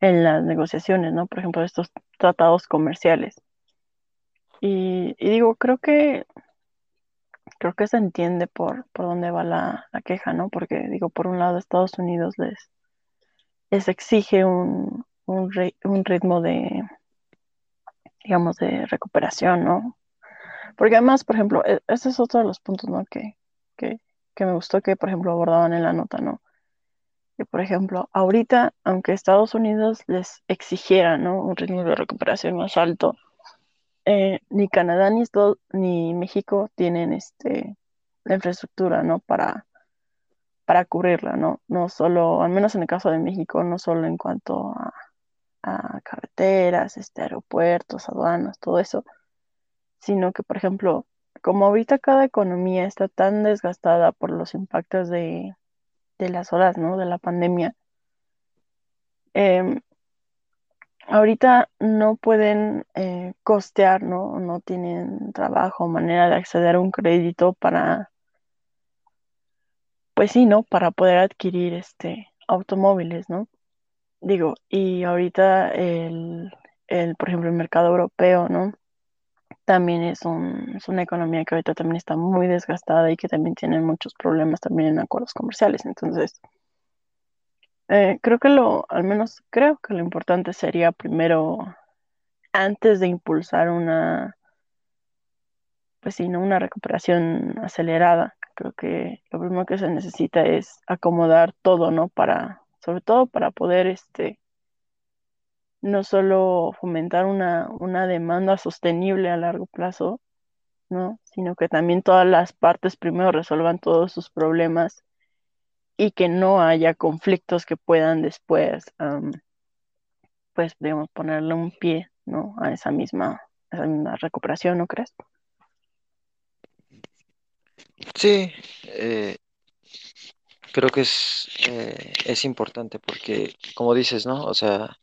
en las negociaciones, ¿no? Por ejemplo, estos tratados comerciales. Y, digo, creo que, creo que se entiende por, por dónde va la, la queja, ¿no? Porque, digo, por un lado, Estados Unidos les, les exige un, un ritmo de, digamos, de recuperación, ¿no? Porque además, por ejemplo, e- ese es otro de los puntos, ¿no? Que, que, que me gustó que, por ejemplo, abordaban en la nota, ¿no? Que, por ejemplo, ahorita, aunque Estados Unidos les exigiera, ¿no? Un ritmo de recuperación más alto, eh, ni Canadá ni, Estados- ni México tienen este, la infraestructura, ¿no? Para, para cubrirla, ¿no? No solo, al menos en el caso de México, no solo en cuanto a, a carreteras, este, aeropuertos, aduanas, todo eso, sino que, por ejemplo, como ahorita cada economía está tan desgastada por los impactos de, de las olas, ¿no? De la pandemia, em, ahorita no pueden eh, costear, ¿no? No tienen trabajo manera de acceder a un crédito para, pues sí, ¿no? Para poder adquirir este automóviles, ¿no? Digo, y ahorita el, el, por ejemplo, el mercado europeo, ¿no? También es un, es una economía que ahorita también está muy desgastada y que también tiene muchos problemas también en acuerdos comerciales. Entonces, eh, creo que lo, al menos creo que lo importante sería primero, antes de impulsar una, pues ¿no? Una recuperación acelerada. Creo que lo primero que se necesita es acomodar todo, ¿no? Para, sobre todo para poder, este, no solo fomentar una, una demanda sostenible a largo plazo, ¿no? Sino que también todas las partes primero resuelvan todos sus problemas y que no haya conflictos que puedan después, pues, digamos, ponerle un pie, ¿no? A esa misma, a esa misma recuperación, ¿no crees? Sí, eh, creo que es, eh, es importante porque, como dices, ¿no? O sea,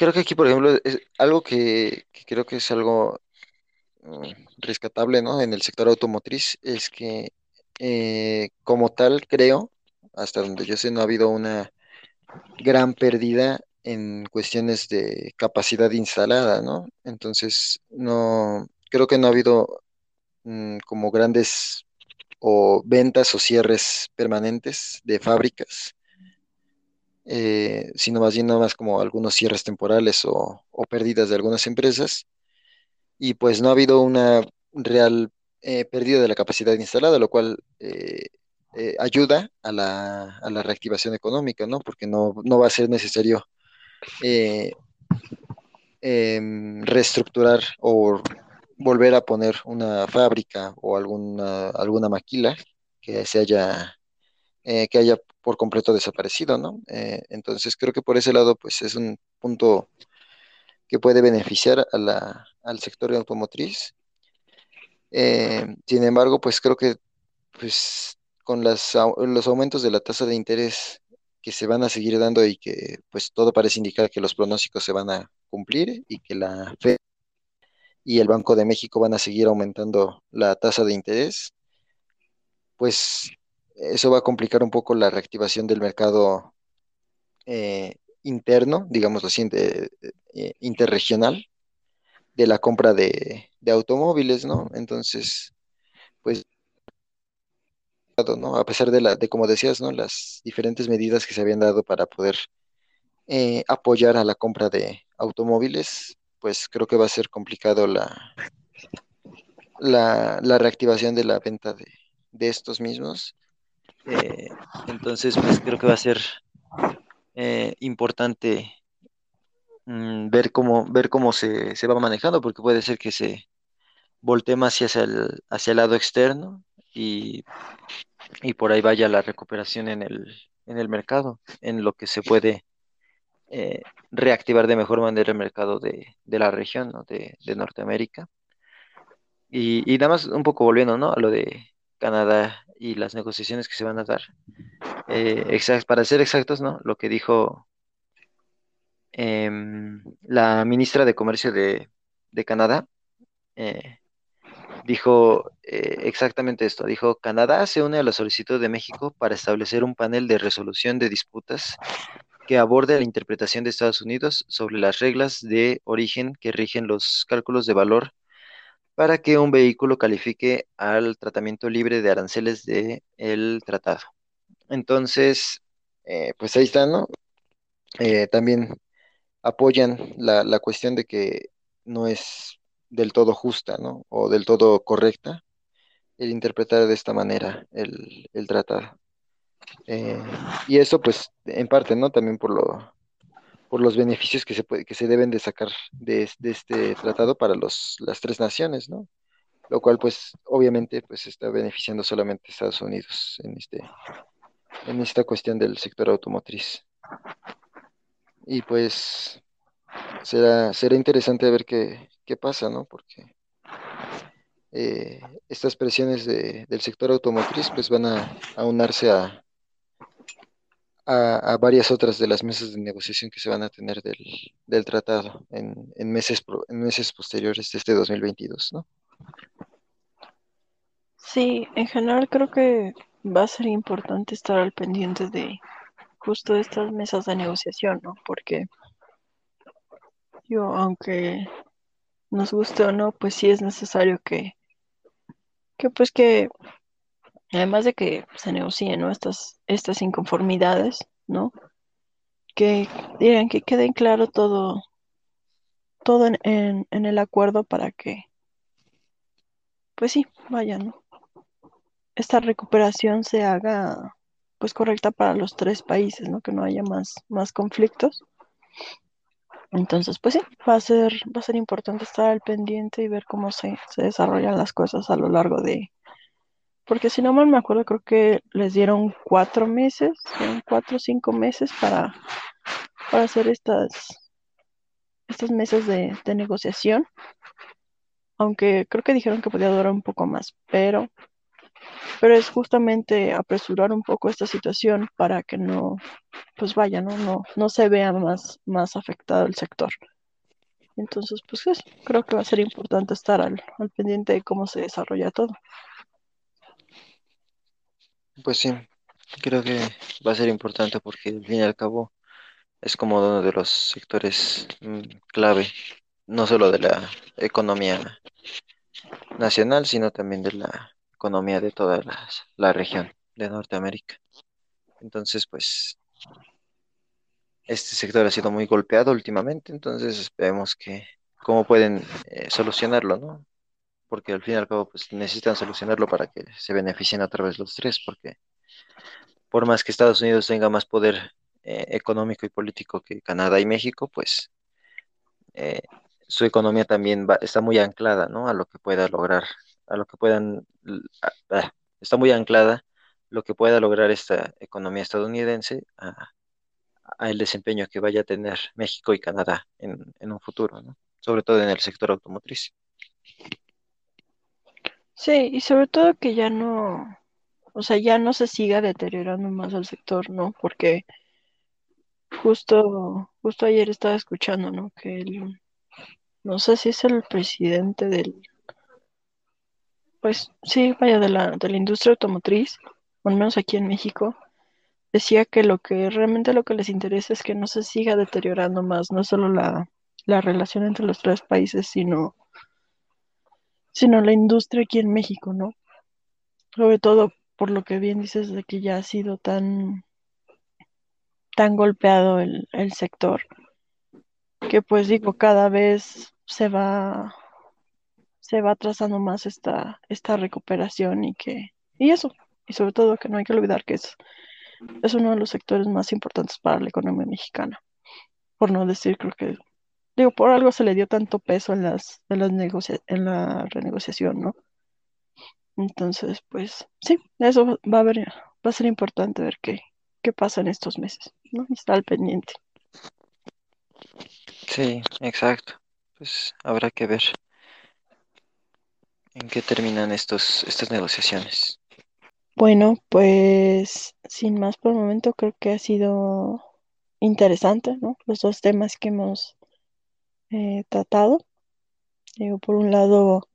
creo que aquí, por ejemplo, es algo que, creo que es algo mm, rescatable, ¿no? En el sector automotriz es que, eh, como tal, creo, hasta donde yo sé, no ha habido una gran pérdida en cuestiones de capacidad instalada, ¿no? Entonces, no, creo que no ha habido mm, como grandes o ventas o cierres permanentes de fábricas, eh, sino más bien nada más como algunos cierres temporales o, o pérdidas de algunas empresas. Y pues no ha habido una real eh, pérdida de la capacidad instalada, lo cual eh, eh, ayuda a la, a la reactivación económica, ¿no? Porque no, no va a ser necesario em, reestructurar o volver a poner una fábrica o alguna, alguna maquila que se haya, que haya por completo desaparecido, ¿no? Eh, entonces creo que por ese lado, pues es un punto que puede beneficiar a la, al sector automotriz. Eh, sin embargo, pues creo que pues con las, los aumentos de la tasa de interés que se van a seguir dando y que pues todo parece indicar que los pronósticos se van a cumplir y que la Fed y el Banco de México van a seguir aumentando la tasa de interés, pues eso va a complicar un poco la reactivación del mercado eh, interno, digamos así, de- eh, interregional, de la compra de, automóviles, ¿no? Entonces, pues, ¿no? A pesar de la, de como decías, ¿no? Las diferentes medidas que se habían dado para poder eh, apoyar a la compra de automóviles, pues creo que va a ser complicado la, la, la reactivación de la venta de, de estos mismos. Eh, entonces, pues creo que va a ser eh, importante mm, ver cómo, ver cómo se, se va manejando, porque puede ser que se voltee más hacia el, hacia el lado externo y, y por ahí vaya la recuperación en el, en el mercado, en lo que se puede eh, reactivar de mejor manera el mercado de, de la región, ¿no? de, de Norteamérica. Y, y nada más un poco volviendo, ¿no? a lo de Canadá y las negociaciones que se van a dar. Eh, para ser exactos, ¿no? Lo que dijo em, la ministra de Comercio de, de Canadá, eh, dijo eh, exactamente esto. Dijo, Canadá se une a la solicitud de México para establecer un panel de resolución de disputas que aborde la interpretación de Estados Unidos sobre las reglas de origen que rigen los cálculos de valor para que un vehículo califique al tratamiento libre de aranceles del tratado. Entonces, eh, pues ahí está, ¿no? Eh, también apoyan la, la cuestión de que no es del todo justa, ¿no? O del todo correcta el interpretar de esta manera el, el tratado. Eh, y eso, pues, en parte, ¿no? También por lo, por los beneficios que se puede, que se deben de sacar de, de este tratado para los, las tres naciones, ¿no? Lo cual, pues, obviamente, pues, está beneficiando solamente a Estados Unidos en este, en esta cuestión del sector automotriz. Y pues será, será interesante ver qué, qué pasa, ¿no? Porque eh, estas presiones de- del sector automotriz pues van a, a unarse a, a, varias otras de las mesas de negociación que se van a tener del, del tratado en, en meses, en meses posteriores de este 2022, ¿no? Sí, en general creo que va a ser importante estar al pendiente de justo estas mesas de negociación, ¿no? Porque yo, aunque nos guste o no, pues sí es necesario que, que pues que, además de que se negocien. Estas, estas inconformidades, ¿no? Que digan que queden claro todo, todo en, en, el acuerdo para que, pues sí, vaya, ¿no? Esta recuperación se haga pues correcta para los tres países, ¿no? Que no haya más, más conflictos. Entonces, pues sí, va a ser, va a ser importante estar al pendiente y ver cómo se, se desarrollan las cosas a lo largo de, porque si no mal me acuerdo, creo que les dieron cuatro meses, cuatro o cinco meses para, para hacer estas, estas mesas de, de negociación, aunque creo que dijeron que podía durar un poco más, pero, pero es justamente apresurar un poco esta situación para que no, pues vaya, no, no, no se vea más, más afectado el sector. Entonces, pues eso, creo que va a ser importante estar al, al pendiente de cómo se desarrolla todo. Pues sí, creo que va a ser importante porque al fin y al cabo es como uno de los sectores mm, clave, no solo de la economía nacional, sino también de la economía de toda la región de Norteamérica. Entonces, pues este sector ha sido muy golpeado últimamente, entonces vemos que cómo pueden eh, solucionarlo, ¿no? Porque al fin y al cabo, pues necesitan solucionarlo para que se beneficien a través de los tres, porque por más que Estados Unidos tenga más poder eh, económico y político que Canadá y México, pues eh, su economía también está muy anclada, ¿no? A lo que pueda lograr, a lo que puedan, está muy anclada lo que pueda lograr esta economía estadounidense a el desempeño que vaya a tener México y Canadá en, en un futuro, ¿no? Sobre todo en el sector automotriz. Sí, y sobre todo que ya no, o sea, ya no se siga deteriorando más el sector, ¿no? Porque justo, justo ayer estaba escuchando, ¿no? Que el, no sé si es el presidente del, pues sí, vaya, de la, de la industria automotriz, al menos aquí en México, decía que lo que realmente lo que les interesa es que no se siga deteriorando más, no solo la, la relación entre los tres países, sino, sino la industria aquí en México, ¿no? Sobre todo por lo que bien dices de que ya ha sido tan, tan golpeado el, el sector, que pues digo, cada vez se va, se va atrasando más esta, esta recuperación y que, y eso, y sobre todo que no hay que olvidar que es, es uno de los sectores más importantes para la economía mexicana, por no decir, creo que, digo, por algo se le dio tanto peso en las, en las en la renegociación, ¿no? Entonces, pues sí, eso va a ver, va a ser importante ver qué, qué pasa en estos meses, ¿no? Y estar al pendiente. Sí, exacto. Pues habrá que ver en qué terminan estos, estas negociaciones. Bueno, pues sin más por el momento, creo que ha sido interesante, ¿no? Los dos temas que hemos eh, tratado. Digo, por un lado,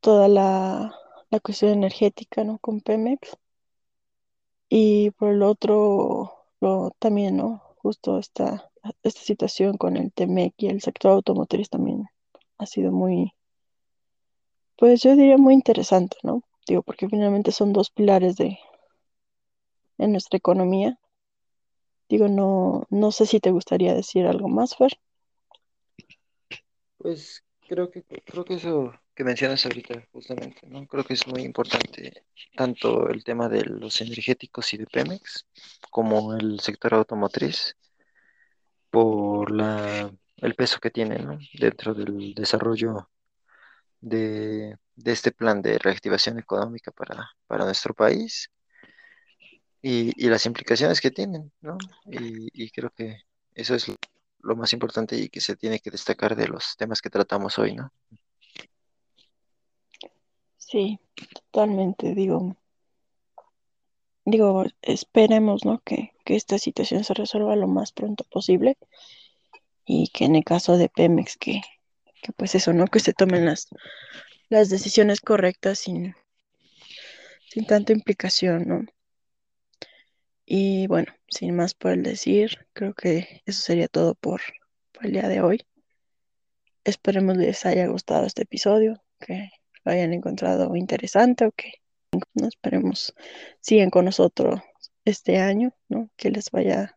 toda la, la cuestión energética, ¿no? Con Pemex. Y por el otro, lo, también, ¿no? Justo esta, esta situación con el TEMEC y el sector automotriz también ha sido muy, pues yo diría muy interesante, ¿no? Digo, porque finalmente son dos pilares de, en nuestra economía. Digo, no, no sé si te gustaría decir algo más, Fer. Pues creo que, creo que eso que mencionas ahorita, justamente, ¿no? Creo que es muy importante tanto el tema de los energéticos y de Pemex como el sector automotriz por la, el peso que tienen, ¿no? Dentro del desarrollo de, de este plan de reactivación económica para, para nuestro país y, y las implicaciones que tienen, ¿no? Y, y creo que eso es lo más importante y que se tiene que destacar de los temas que tratamos hoy, ¿no? Sí, totalmente, digo, digo, esperemos, ¿no? Que, que esta situación se resuelva lo más pronto posible y que en el caso de Pemex, que, que pues eso, ¿no? Que se tomen las, las decisiones correctas sin, sin tanta implicación, ¿no? Y bueno, sin más por el decir, creo que eso sería todo por, por el día de hoy. Esperemos les haya gustado este episodio, que lo hayan encontrado interesante o que esperemos sigan con nosotros este año, ¿no? Que les vaya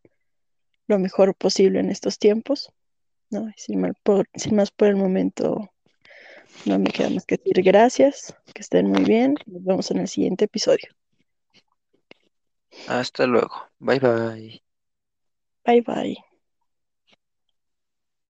lo mejor posible en estos tiempos, ¿no? Sin, mal por- sin más por el momento, no me queda más que decir gracias, que estén muy bien, nos vemos en el siguiente episodio. Hasta luego. Bye bye. Bye bye.